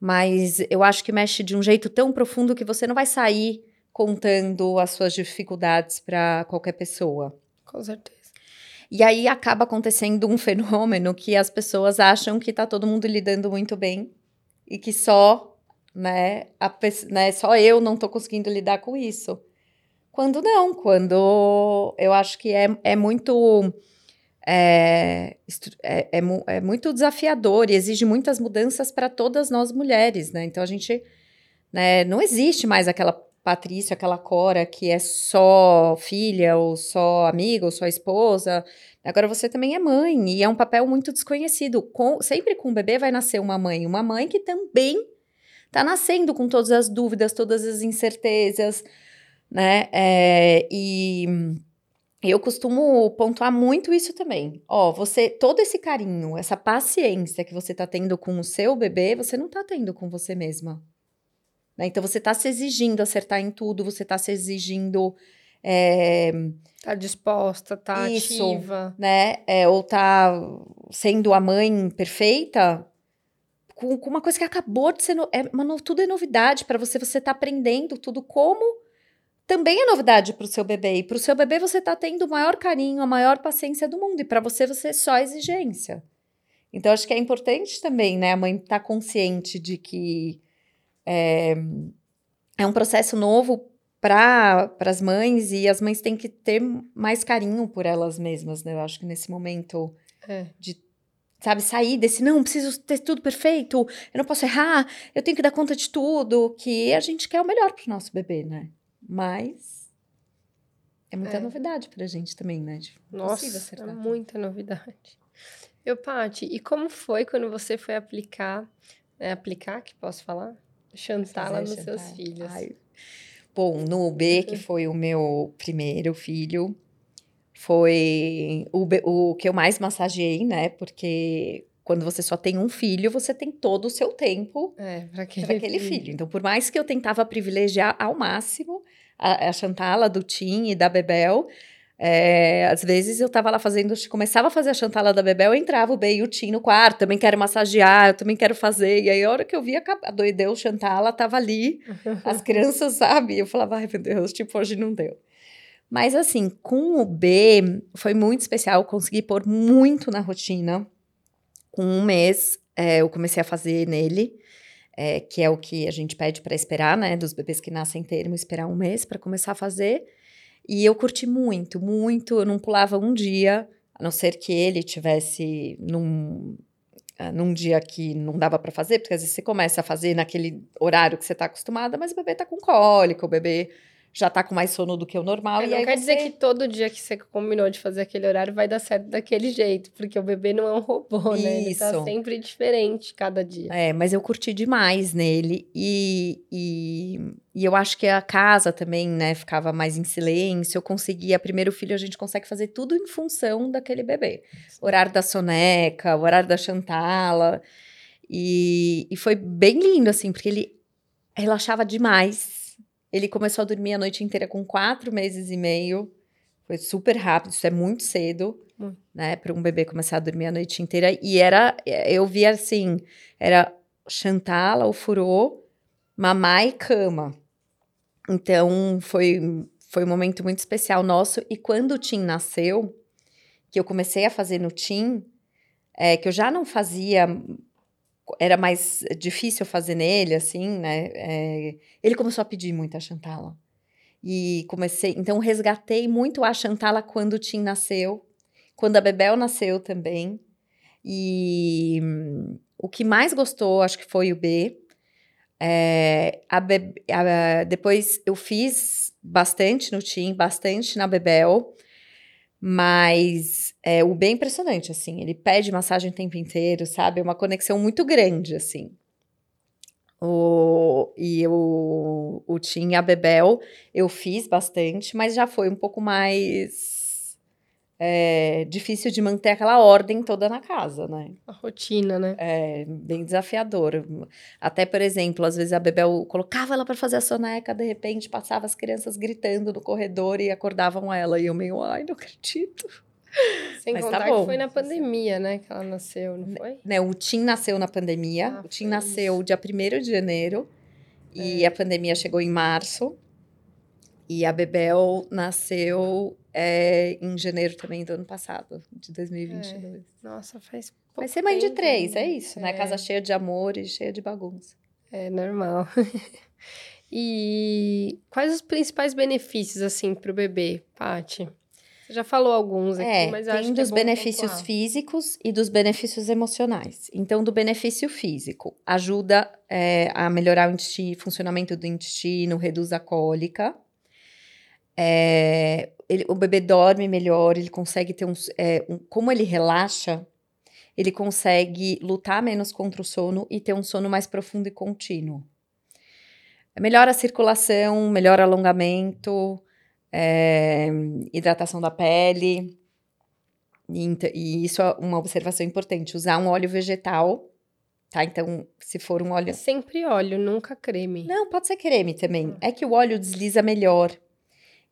mas eu acho que mexe de um jeito tão profundo que você não vai sair contando as suas dificuldades para qualquer pessoa. Com certeza. E aí acaba acontecendo um fenômeno que as pessoas acham que está todo mundo lidando muito bem e que só, né, a, né, só eu não estou conseguindo lidar com isso. Quando não, quando eu acho que é, é muito é, é, é, é, muito desafiador e exige muitas mudanças para todas nós mulheres, né? Então a gente né, não existe mais aquela Patrícia, aquela Cora que é só filha ou só amiga ou só esposa. Agora você também é mãe e é um papel muito desconhecido. Com, sempre com o bebê vai nascer uma mãe, uma mãe que também está nascendo com todas as dúvidas, todas as incertezas, né? É, e eu costumo pontuar muito isso também. Ó, você, todo esse carinho, essa paciência que você tá tendo com o seu bebê, você não tá tendo com você mesma. Né? Então você tá se exigindo acertar em tudo, você tá se exigindo. É, tá disposta, tá isso, ativa. Né? É, ou tá sendo a mãe perfeita com, com uma coisa que acabou de ser. No, é, tudo é novidade para você, você tá aprendendo tudo como também é novidade para o seu bebê. E para o seu bebê você está tendo o maior carinho, a maior paciência do mundo. E para você, você é só exigência. Então, acho que é importante também, né? A mãe estar tá consciente de que é, é um processo novo para as mães e as mães têm que ter mais carinho por elas mesmas, né? Eu acho que nesse momento é. de sabe, sair desse, não, preciso ter tudo perfeito, eu não posso errar, eu tenho que dar conta de tudo, que a gente quer o melhor para o nosso bebê, né? Mas é muita é. novidade pra gente também, né? De Nossa, é muita novidade. Eu, Paty, e como foi quando você foi aplicar, é, aplicar, que posso falar? Chantar lá nos seus filhos. Ai. Bom, no B, que foi o meu primeiro filho, foi o, o que eu mais massageei, né? Porque quando você só tem um filho, você tem todo o seu tempo é, para aquele, aquele filho. filho. Então, por mais que eu tentava privilegiar ao máximo a, a Chantala do Tim e da Bebel, é, às vezes eu tava lá fazendo, começava a fazer a chantala da Bebel, entrava o B e o Tim no quarto, também quero massagear, eu também quero fazer. E aí, a hora que eu via a doideu chantala, tava ali, as crianças, sabe? Eu falava, ai meu Deus, tipo, hoje não deu. Mas assim, com o B, foi muito especial, consegui pôr muito na rotina. Com um mês, é, eu comecei a fazer nele. É, que é o que a gente pede para esperar, né? Dos bebês que nascem termo, esperar um mês para começar a fazer. E eu curti muito, muito. Eu não pulava um dia, a não ser que ele tivesse num, uh, num dia que não dava para fazer, porque às vezes você começa a fazer naquele horário que você está acostumada, mas o bebê está com cólica, o bebê já tá com mais sono do que o normal. É, e não quer você... dizer que todo dia que você combinou de fazer aquele horário vai dar certo daquele jeito, porque o bebê não é um robô, Isso. né? Ele tá sempre diferente cada dia. É, mas eu curti demais nele e, e, e eu acho que a casa também, né, ficava mais em silêncio. Eu conseguia, primeiro filho, a gente consegue fazer tudo em função daquele bebê. Sim. Horário da soneca, horário da chantala. E, e foi bem lindo, assim, porque ele relaxava demais ele começou a dormir a noite inteira com quatro meses e meio. Foi super rápido, isso é muito cedo, hum. né? Para um bebê começar a dormir a noite inteira. E era, eu via assim, era chantala, o furô, mamá e cama. Então, foi, foi um momento muito especial nosso. E quando o Tim nasceu, que eu comecei a fazer no Tim, é, que eu já não fazia era mais difícil fazer nele, assim, né? É, ele começou a pedir muito a Chantala. E comecei, então resgatei muito a Chantala quando o Tim nasceu, quando a Bebel nasceu também. E hum, o que mais gostou, acho que foi o B. É, a a, depois eu fiz bastante no Tim, bastante na Bebel. Mas é o bem impressionante, assim. Ele pede massagem o tempo inteiro, sabe? É uma conexão muito grande, assim. O, e o, o Tim e a Bebel eu fiz bastante, mas já foi um pouco mais é difícil de manter aquela ordem toda na casa, né? A rotina, né? É bem desafiador. Até, por exemplo, às vezes a Bebel colocava ela para fazer a soneca, de repente passava as crianças gritando no corredor e acordavam ela. E eu meio, ai, não acredito. Sem Mas tá contar tá que foi na pandemia, né, que ela nasceu, não foi? Né, o Tim nasceu na pandemia. Ah, o Tim nasceu isso. dia 1 de janeiro. É. E a pandemia chegou em março. E a Bebel nasceu é, em janeiro também do ano passado, de 2022. É. Nossa, faz pouco Vai ser mãe tempo, de três, é isso, né? é. né? Casa cheia de amor e cheia de bagunça. É normal. e quais os principais benefícios, assim, para o bebê, Paty? Você já falou alguns aqui, é, mas acho tem que é dos é benefícios pontuar. físicos e dos benefícios emocionais. Então, do benefício físico, ajuda é, a melhorar o funcionamento do intestino, reduz a cólica, é, ele, o bebê dorme melhor, ele consegue ter um, é, um, Como ele relaxa, ele consegue lutar menos contra o sono e ter um sono mais profundo e contínuo. Melhora a circulação, melhora alongamento, é, hidratação da pele. E, e, isso é uma observação importante: usar um óleo vegetal. Tá, então, se for um óleo. É sempre óleo, nunca creme. Não, pode ser creme também. Ah. É que o óleo desliza melhor.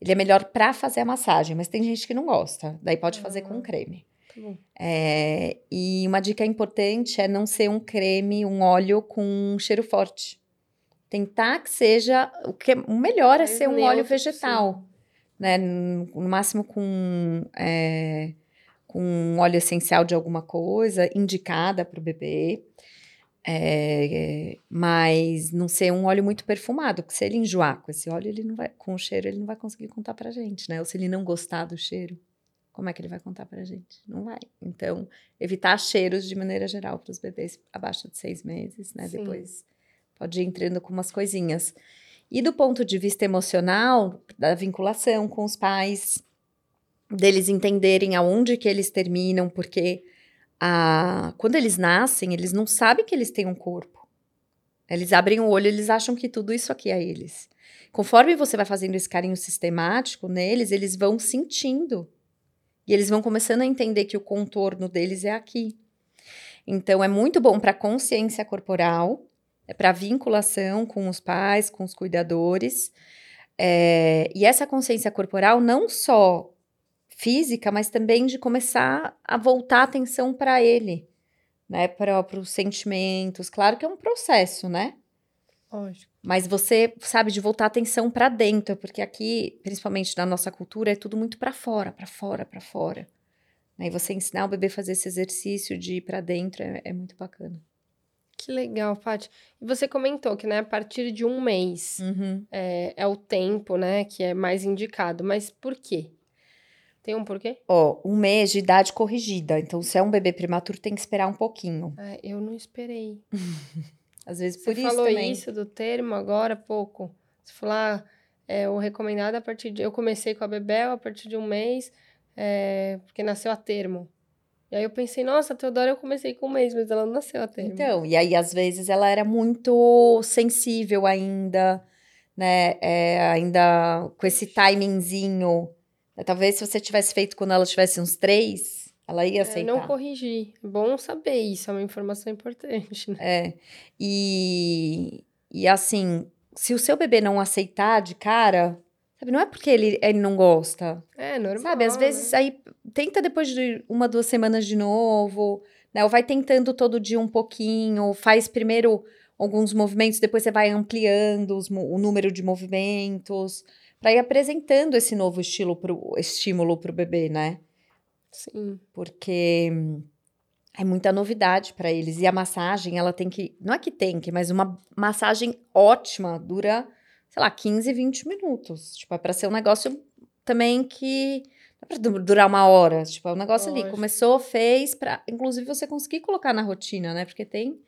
Ele é melhor para fazer a massagem, mas tem gente que não gosta. Daí pode fazer com ah, creme. Tá é, e uma dica importante é não ser um creme, um óleo com cheiro forte. Tentar que seja o que o melhor é ser um óleo vegetal, né? No máximo com é, com um óleo essencial de alguma coisa indicada para o bebê. É, mas não ser um óleo muito perfumado, porque se ele enjoar com esse óleo, ele não vai, com o cheiro, ele não vai conseguir contar pra gente, né? Ou se ele não gostar do cheiro, como é que ele vai contar pra gente? Não vai. Então, evitar cheiros de maneira geral para os bebês abaixo de seis meses, né? Sim. Depois pode ir entrando com umas coisinhas. E do ponto de vista emocional, da vinculação com os pais, deles entenderem aonde que eles terminam, porque a, quando eles nascem, eles não sabem que eles têm um corpo. Eles abrem o olho, eles acham que tudo isso aqui é eles. conforme você vai fazendo esse carinho sistemático neles, eles vão sentindo. E eles vão começando a entender que o contorno deles é aqui. Então, é muito bom para a consciência corporal, é para vinculação com os pais, com os cuidadores. É, e essa consciência corporal, não só física, mas também de começar a voltar a atenção para ele, né? Para os sentimentos. Claro que é um processo, né? Lógico. Mas você sabe de voltar a atenção para dentro, porque aqui, principalmente na nossa cultura, é tudo muito para fora, para fora, para fora. Né? E você ensinar o bebê a fazer esse exercício de ir para dentro é, é, muito bacana. Que legal, Paty. E você comentou que, né, a partir de um mês uhum. é, é, o tempo, né, que é mais indicado. Mas por quê? Tem um porquê? Ó, um mês de idade corrigida. Então, se é um bebê prematuro, tem que esperar um pouquinho. É, eu não esperei. Às vezes Você por isso falou também. isso do termo agora há pouco. Você falou, ah, é, o recomendado a partir de... Eu comecei com a Bebel a partir de um mês, é, porque nasceu a termo. E aí eu pensei, nossa, a Teodora eu comecei com um mês, mas ela não nasceu a termo. Então, e aí às vezes ela era muito sensível ainda, né? É, ainda com esse timingzinho. Talvez se você tivesse feito quando ela tivesse uns três, ela ia aceitar. É, não corrigir. É bom saber isso, é uma informação importante, né? É. E, e assim, se o seu bebê não aceitar de cara, sabe, não é porque ele, ele não gosta. É, normal. Sabe, às vezes né? aí tenta depois de uma, duas semanas de novo, né? Ou vai tentando todo dia um pouquinho, faz primeiro alguns movimentos, depois você vai ampliando os, o número de movimentos, para ir apresentando esse novo estilo pro, estímulo para o bebê, né? Sim. Porque é muita novidade para eles. E a massagem, ela tem que. Não é que tem que, mas uma massagem ótima dura, sei lá, 15, 20 minutos. Tipo, é para ser um negócio também que. Não é pra durar uma hora. Tipo, é um negócio Lógico. ali. Começou, fez, para Inclusive, você conseguir colocar na rotina, né? Porque tem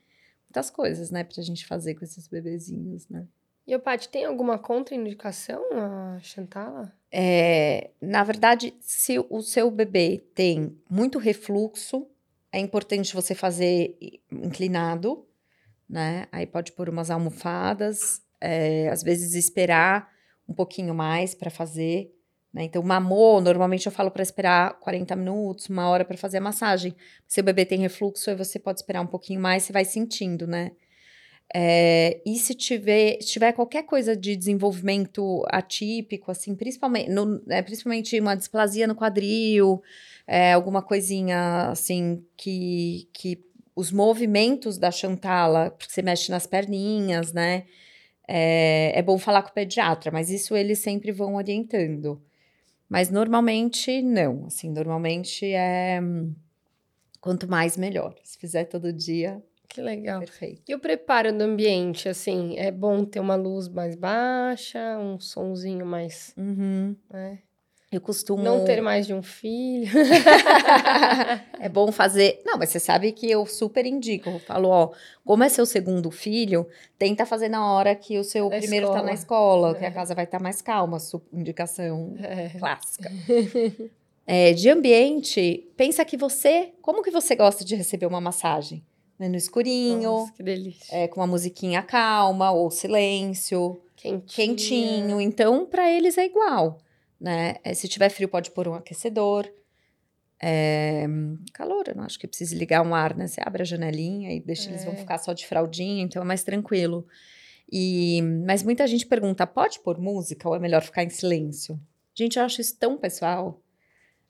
muitas coisas, né, pra gente fazer com esses bebezinhos, né? E o Paty, tem alguma contraindicação a Chantala? É, na verdade, se o seu bebê tem muito refluxo, é importante você fazer inclinado, né? Aí pode pôr umas almofadas, é, às vezes esperar um pouquinho mais para fazer. Né? Então, mamou, normalmente eu falo para esperar 40 minutos, uma hora para fazer a massagem. Se o bebê tem refluxo, aí você pode esperar um pouquinho mais, você vai sentindo, né? É, e se tiver, se tiver qualquer coisa de desenvolvimento atípico, assim, principalmente, no, é, principalmente uma displasia no quadril, é, alguma coisinha assim que, que os movimentos da Chantala, porque você mexe nas perninhas, né? É, é bom falar com o pediatra, mas isso eles sempre vão orientando. Mas normalmente não, assim, normalmente é quanto mais melhor. Se fizer todo dia, Que legal. perfeito. E o preparo do ambiente, assim, é bom ter uma luz mais baixa, um sonzinho mais, Uhum. né? Eu costumo. Não ter mais de um filho. é bom fazer. Não, mas você sabe que eu super indico. Eu falo, ó, como é seu segundo filho, tenta fazer na hora que o seu Da primeiro tá escola. na escola, que É. a casa vai estar mais calma, indicação É. clássica. É, de ambiente, pensa que você. Como que você gosta de receber uma massagem? Né, No escurinho, Nossa, que delícia. é, com uma musiquinha calma ou silêncio. Quentinho. quentinho. Então, para eles é igual, né? É, se tiver frio, pode pôr um aquecedor. É, calor, eu não acho que precise ligar um ar, né? Você abre a janelinha e deixa eles vão É. ficar só de fraldinha, então é mais tranquilo. E, mas muita gente pergunta: pode pôr música ou é melhor ficar em silêncio? Gente, eu acho isso tão pessoal.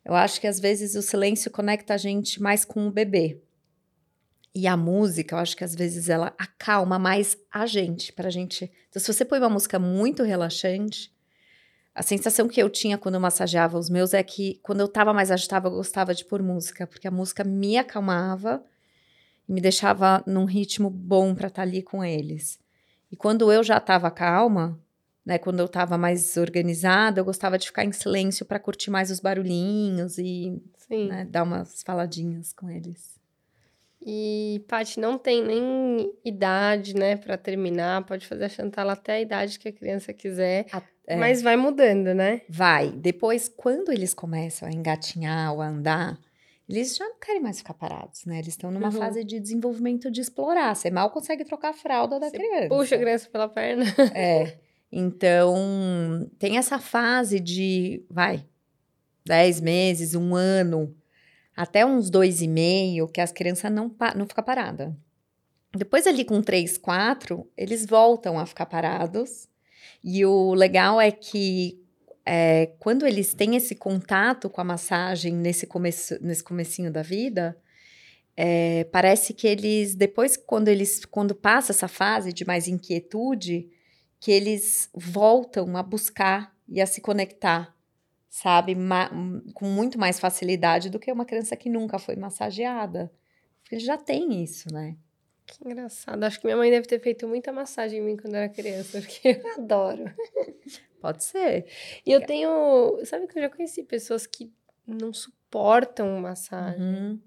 Eu acho que às vezes o silêncio conecta a gente mais com o bebê. E a música, eu acho que às vezes ela acalma mais a gente, pra gente. Então, se você põe uma música muito relaxante, a sensação que eu tinha quando eu massageava os meus é que quando eu tava mais agitada, eu gostava de pôr música, porque a música me acalmava e me deixava num ritmo bom pra estar ali com eles. E quando eu já tava calma, né, quando eu tava mais organizada, eu gostava de ficar em silêncio pra curtir mais os barulhinhos e Sim. né, dar umas faladinhas com eles. E, Paty, não tem nem idade, né, pra terminar. Pode fazer a Chantala até a idade que a criança quiser. É. Mas vai mudando, né? Vai. Depois, quando eles começam a engatinhar ou a andar, eles já não querem mais ficar parados, né? Eles estão numa Uhum. fase de desenvolvimento de explorar. Você mal consegue trocar a fralda da Você criança. Puxa a criança pela perna. É. Então, tem essa fase de, vai, 10 meses, um ano, até uns dois e meio, que as crianças não, não ficam paradas. Depois, ali com 3, 4, eles voltam a ficar parados. E o legal é que é, quando eles têm esse contato com a massagem nesse, começo, nesse comecinho da vida, é, parece que eles, depois, quando eles, quando passa essa fase de mais inquietude, que eles voltam a buscar e a se conectar, sabe, Ma com muito mais facilidade do que uma criança que nunca foi massageada. Ele já tem isso, né? Que engraçado. Acho que minha mãe deve ter feito muita massagem em mim quando era criança, porque eu adoro. Pode ser. E eu tenho. Sabe que eu já conheci pessoas que não suportam massagem. Uhum.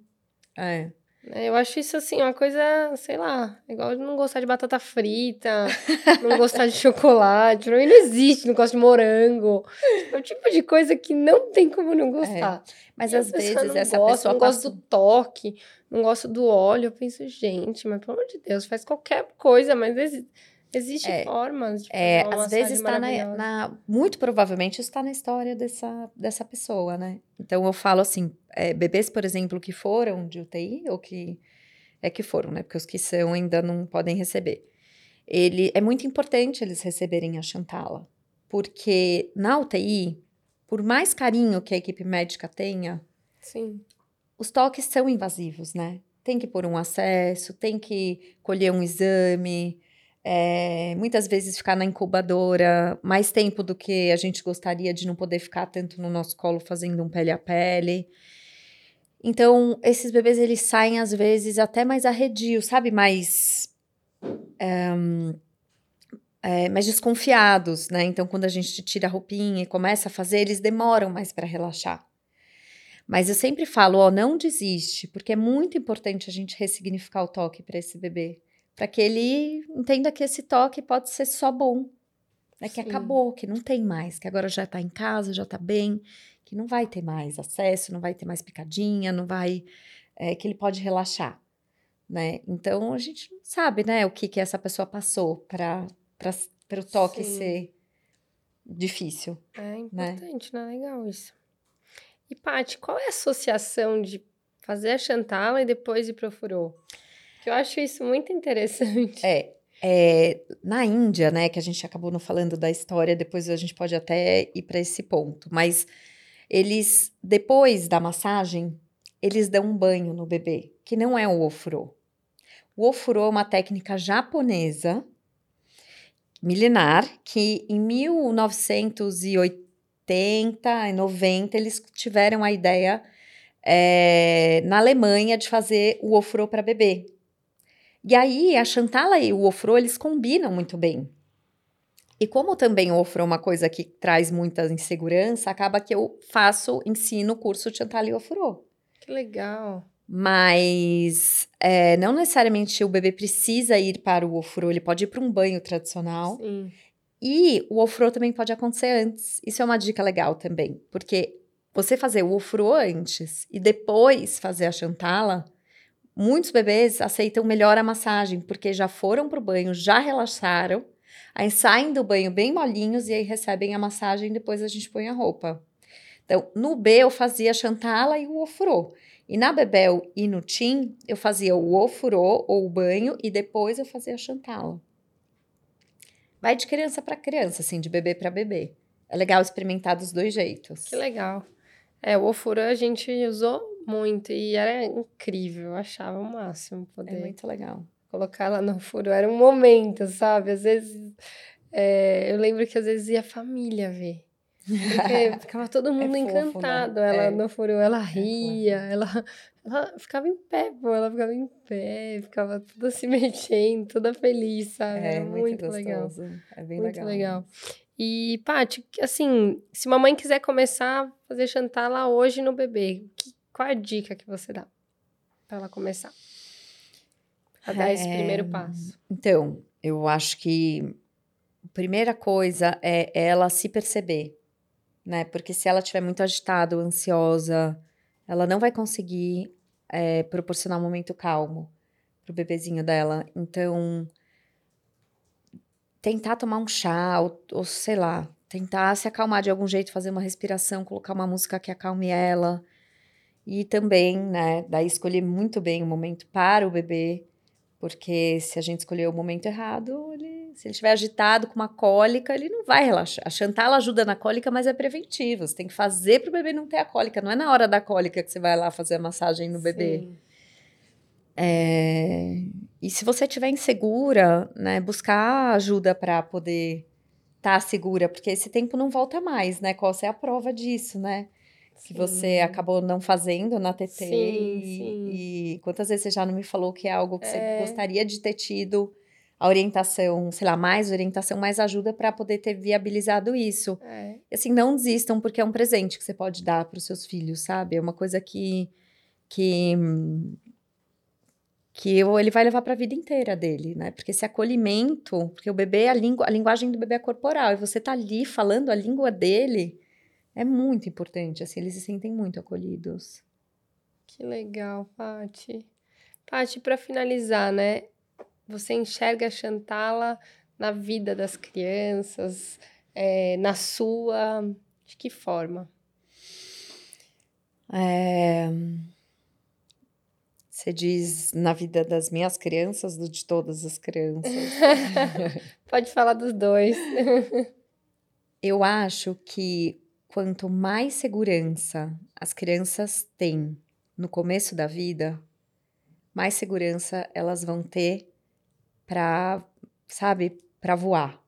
É. Né, eu acho isso, assim, uma coisa, sei lá, igual não gostar de batata frita, não gostar de chocolate, não, não existe, não gosto de morango. É o tipo de coisa que não tem como não é. gostar. É. Mas e às vezes essa gosta, pessoa. Não gosta do toque, não gosto do óleo. Eu penso, gente, mas pelo amor de Deus, faz qualquer coisa, mas. Existem é, formas de fazer é, às vezes está na, na, muito provavelmente está na história dessa, dessa pessoa, né? Então eu falo assim, é, bebês, por exemplo, que foram de UTI ou que é que foram, né? Porque os que são ainda não podem receber. Ele é muito importante eles receberem a Chantala, porque na UTI, por mais carinho que a equipe médica tenha, Sim. os toques são invasivos, né? Tem que pôr um acesso, tem que colher um exame, é, muitas vezes ficar na incubadora mais tempo do que a gente gostaria de não poder ficar tanto no nosso colo fazendo um pele a pele. Então, esses bebês eles saem às vezes até mais arredios, sabe? Mais. É, é, mais desconfiados, né? Então, quando a gente tira a roupinha e começa a fazer, eles demoram mais para relaxar. Mas eu sempre falo, ó, não desiste, porque é muito importante a gente ressignificar o toque para esse bebê para que ele entenda que esse toque pode ser só bom, né? Que acabou, que não tem mais, que agora já está em casa, já está bem, que não vai ter mais acesso, não vai ter mais picadinha, não vai, é, que ele pode relaxar, né? Então a gente não sabe, né, o que que essa pessoa passou para para o toque Sim. ser difícil. É importante, né? né? Legal isso. E Paty, qual é a associação de fazer a Chantala e depois ir para o Furô? Eu acho isso muito interessante. É, é, na Índia, né, que a gente acabou não falando da história, depois a gente pode até ir para esse ponto, mas eles, depois da massagem, eles dão um banho no bebê, que não é o ofurô. O ofurô é uma técnica japonesa, milenar, que em 1980 e 90 eles tiveram a ideia é, na Alemanha de fazer o ofurô para bebê. E aí, a Chantala e o ofro, eles combinam muito bem. E como também o ofro é uma coisa que traz muita insegurança, acaba que eu faço, ensino o curso Chantala e ofro. Que legal. Mas é, não necessariamente o bebê precisa ir para o ofro, ele pode ir para um banho tradicional. Sim. E o ofro também pode acontecer antes. Isso é uma dica legal também, porque você fazer o ofro antes e depois fazer a chantala, Muitos bebês aceitam melhor a massagem, porque já foram para o banho, já relaxaram, aí saem do banho bem molinhos e aí recebem a massagem e depois a gente põe a roupa. Então, no B eu fazia chantala e o ofurô. E na Bebel e no Tim, eu fazia o ofurô ou o banho e depois eu fazia a chantala. Vai de criança para criança, assim, de bebê para bebê. É legal experimentar dos dois jeitos. Que legal. É, o ofurô a gente usou muito. E era incrível, eu achava o máximo é poder. É muito legal. Colocar lá no furo. Era um momento, sabe? Às vezes. É, eu lembro que às vezes ia a família ver. Porque ficava todo é mundo é fofo, encantado. Né? Ela é. no furo, ela é ria, ela, ela ficava em pé, pô, ela ficava em pé, ficava toda se mexendo, toda feliz, sabe? É, muito, muito legal. É bem muito legal. legal. E, Paty, assim, se mamãe quiser começar a fazer chantar lá hoje no bebê, que, qual a dica que você dá para ela começar? A dar é, esse primeiro passo. Então, eu acho que a primeira coisa é ela se perceber, né? Porque se ela estiver muito agitada, ansiosa, ela não vai conseguir é, proporcionar um momento calmo pro bebezinho dela. Então, tentar tomar um chá, ou, ou sei lá, tentar se acalmar de algum jeito, fazer uma respiração, colocar uma música que acalme ela. E também, né, daí escolher muito bem o momento para o bebê, porque se a gente escolher o momento errado, ele, se ele estiver agitado com uma cólica, ele não vai relaxar. A Chantal ajuda na cólica, mas é preventivo. Você tem que fazer para o bebê não ter a cólica. Não é na hora da cólica que você vai lá fazer a massagem no bebê. É, e se você estiver insegura, né, buscar ajuda para poder estar tá segura, porque esse tempo não volta mais, né? Qual é a prova disso, né? que você acabou não fazendo na TT. Sim, e, sim. e quantas vezes você já não me falou que é algo que é. você gostaria de ter tido a orientação, sei lá, mais orientação, mais ajuda para poder ter viabilizado isso. É. E assim, não desistam, porque é um presente que você pode dar para os seus filhos, sabe? É uma coisa que. que que eu, ele vai levar para a vida inteira dele, né? Porque esse acolhimento, porque o bebê, a, língua, a linguagem do bebê é corporal, e você tá ali falando a língua dele, é muito importante, assim, eles se sentem muito acolhidos. Que legal, Pati. Pati, para finalizar, né? Você enxerga a Chantala na vida das crianças, é, na sua, de que forma? É... Você diz na vida das minhas crianças ou de todas as crianças? Pode falar dos dois. Eu acho que quanto mais segurança as crianças têm no começo da vida, mais segurança elas vão ter para, sabe, para voar.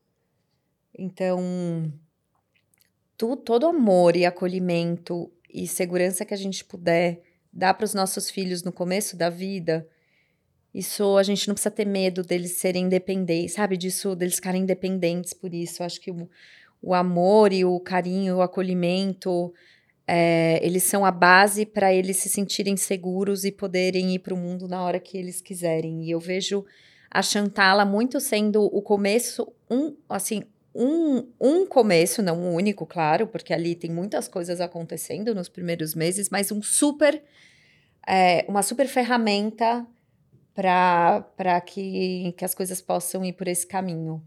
Então, tu, todo amor e acolhimento e segurança que a gente puder dar para os nossos filhos no começo da vida, isso a gente não precisa ter medo deles serem independentes, sabe? Disso, deles ficarem independentes por isso. Acho que o, o amor e o carinho, o acolhimento, é, eles são a base para eles se sentirem seguros e poderem ir para o mundo na hora que eles quiserem. E eu vejo a Chantala muito sendo o começo, um, assim, um, um começo, não um único, claro, porque ali tem muitas coisas acontecendo nos primeiros meses, mas um super, é, uma super ferramenta para que, que as coisas possam ir por esse caminho.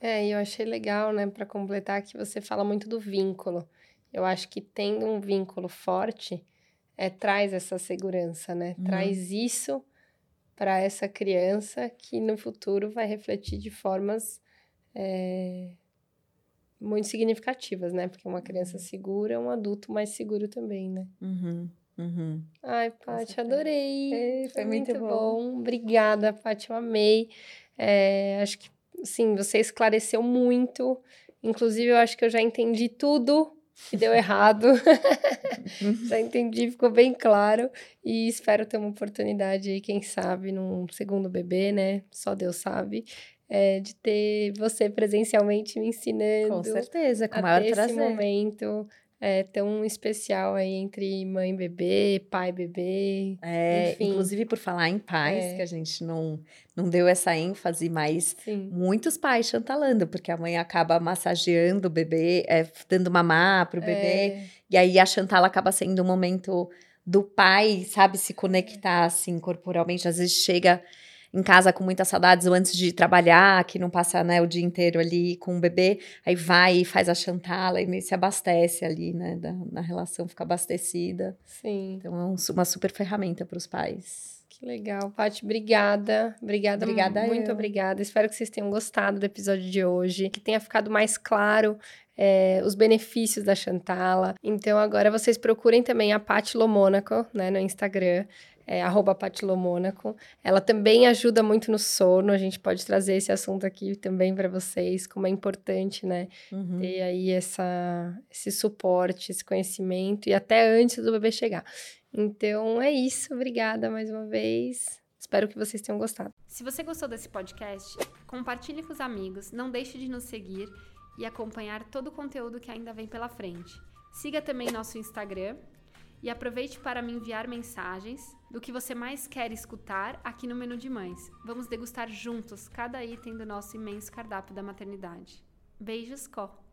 É, e eu achei legal, né, para completar, que você fala muito do vínculo. Eu acho que tendo um vínculo forte, é, traz essa segurança, né? Uhum. Traz isso para essa criança que no futuro vai refletir de formas é, muito significativas, né? Porque uma criança segura é um adulto mais seguro também, né? Uhum. Uhum. Ai, Paty, adorei. É, foi, foi, muito, muito bom. bom. Obrigada, Paty, eu amei. É, acho que sim, você esclareceu muito. Inclusive, eu acho que eu já entendi tudo que deu errado. já entendi, ficou bem claro. E espero ter uma oportunidade aí, quem sabe, num segundo bebê, né? Só Deus sabe. É, de ter você presencialmente me ensinando. Com certeza, com maior prazer. esse momento é, tão especial aí entre mãe e bebê, pai e bebê. É, enfim. inclusive por falar em pais, é. que a gente não, não deu essa ênfase, mas Sim. muitos pais chantalando, porque a mãe acaba massageando o bebê, é, dando mamar pro bebê, é. e aí a chantala acaba sendo um momento do pai, sabe, se conectar assim corporalmente. Às vezes chega em casa com muitas saudades ou antes de trabalhar, que não passa né, o dia inteiro ali com o bebê, aí vai e faz a chantala e se abastece ali, né? Da, na relação fica abastecida. Sim. Então é um, uma super ferramenta para os pais. Que legal, Paty, obrigada. Obrigada, obrigada muito eu. obrigada. Espero que vocês tenham gostado do episódio de hoje, que tenha ficado mais claro é, os benefícios da Chantala. Então agora vocês procurem também a Paty Lomônaco, né, no Instagram é, arroba Patilomônaco. Ela também ajuda muito no sono, a gente pode trazer esse assunto aqui também para vocês, como é importante, né? Uhum. Ter aí essa, esse suporte, esse conhecimento, e até antes do bebê chegar. Então é isso, obrigada mais uma vez. Espero que vocês tenham gostado. Se você gostou desse podcast, compartilhe com os amigos, não deixe de nos seguir e acompanhar todo o conteúdo que ainda vem pela frente. Siga também nosso Instagram, e aproveite para me enviar mensagens do que você mais quer escutar aqui no Menu de Mães. Vamos degustar juntos cada item do nosso imenso cardápio da maternidade. Beijos, Có!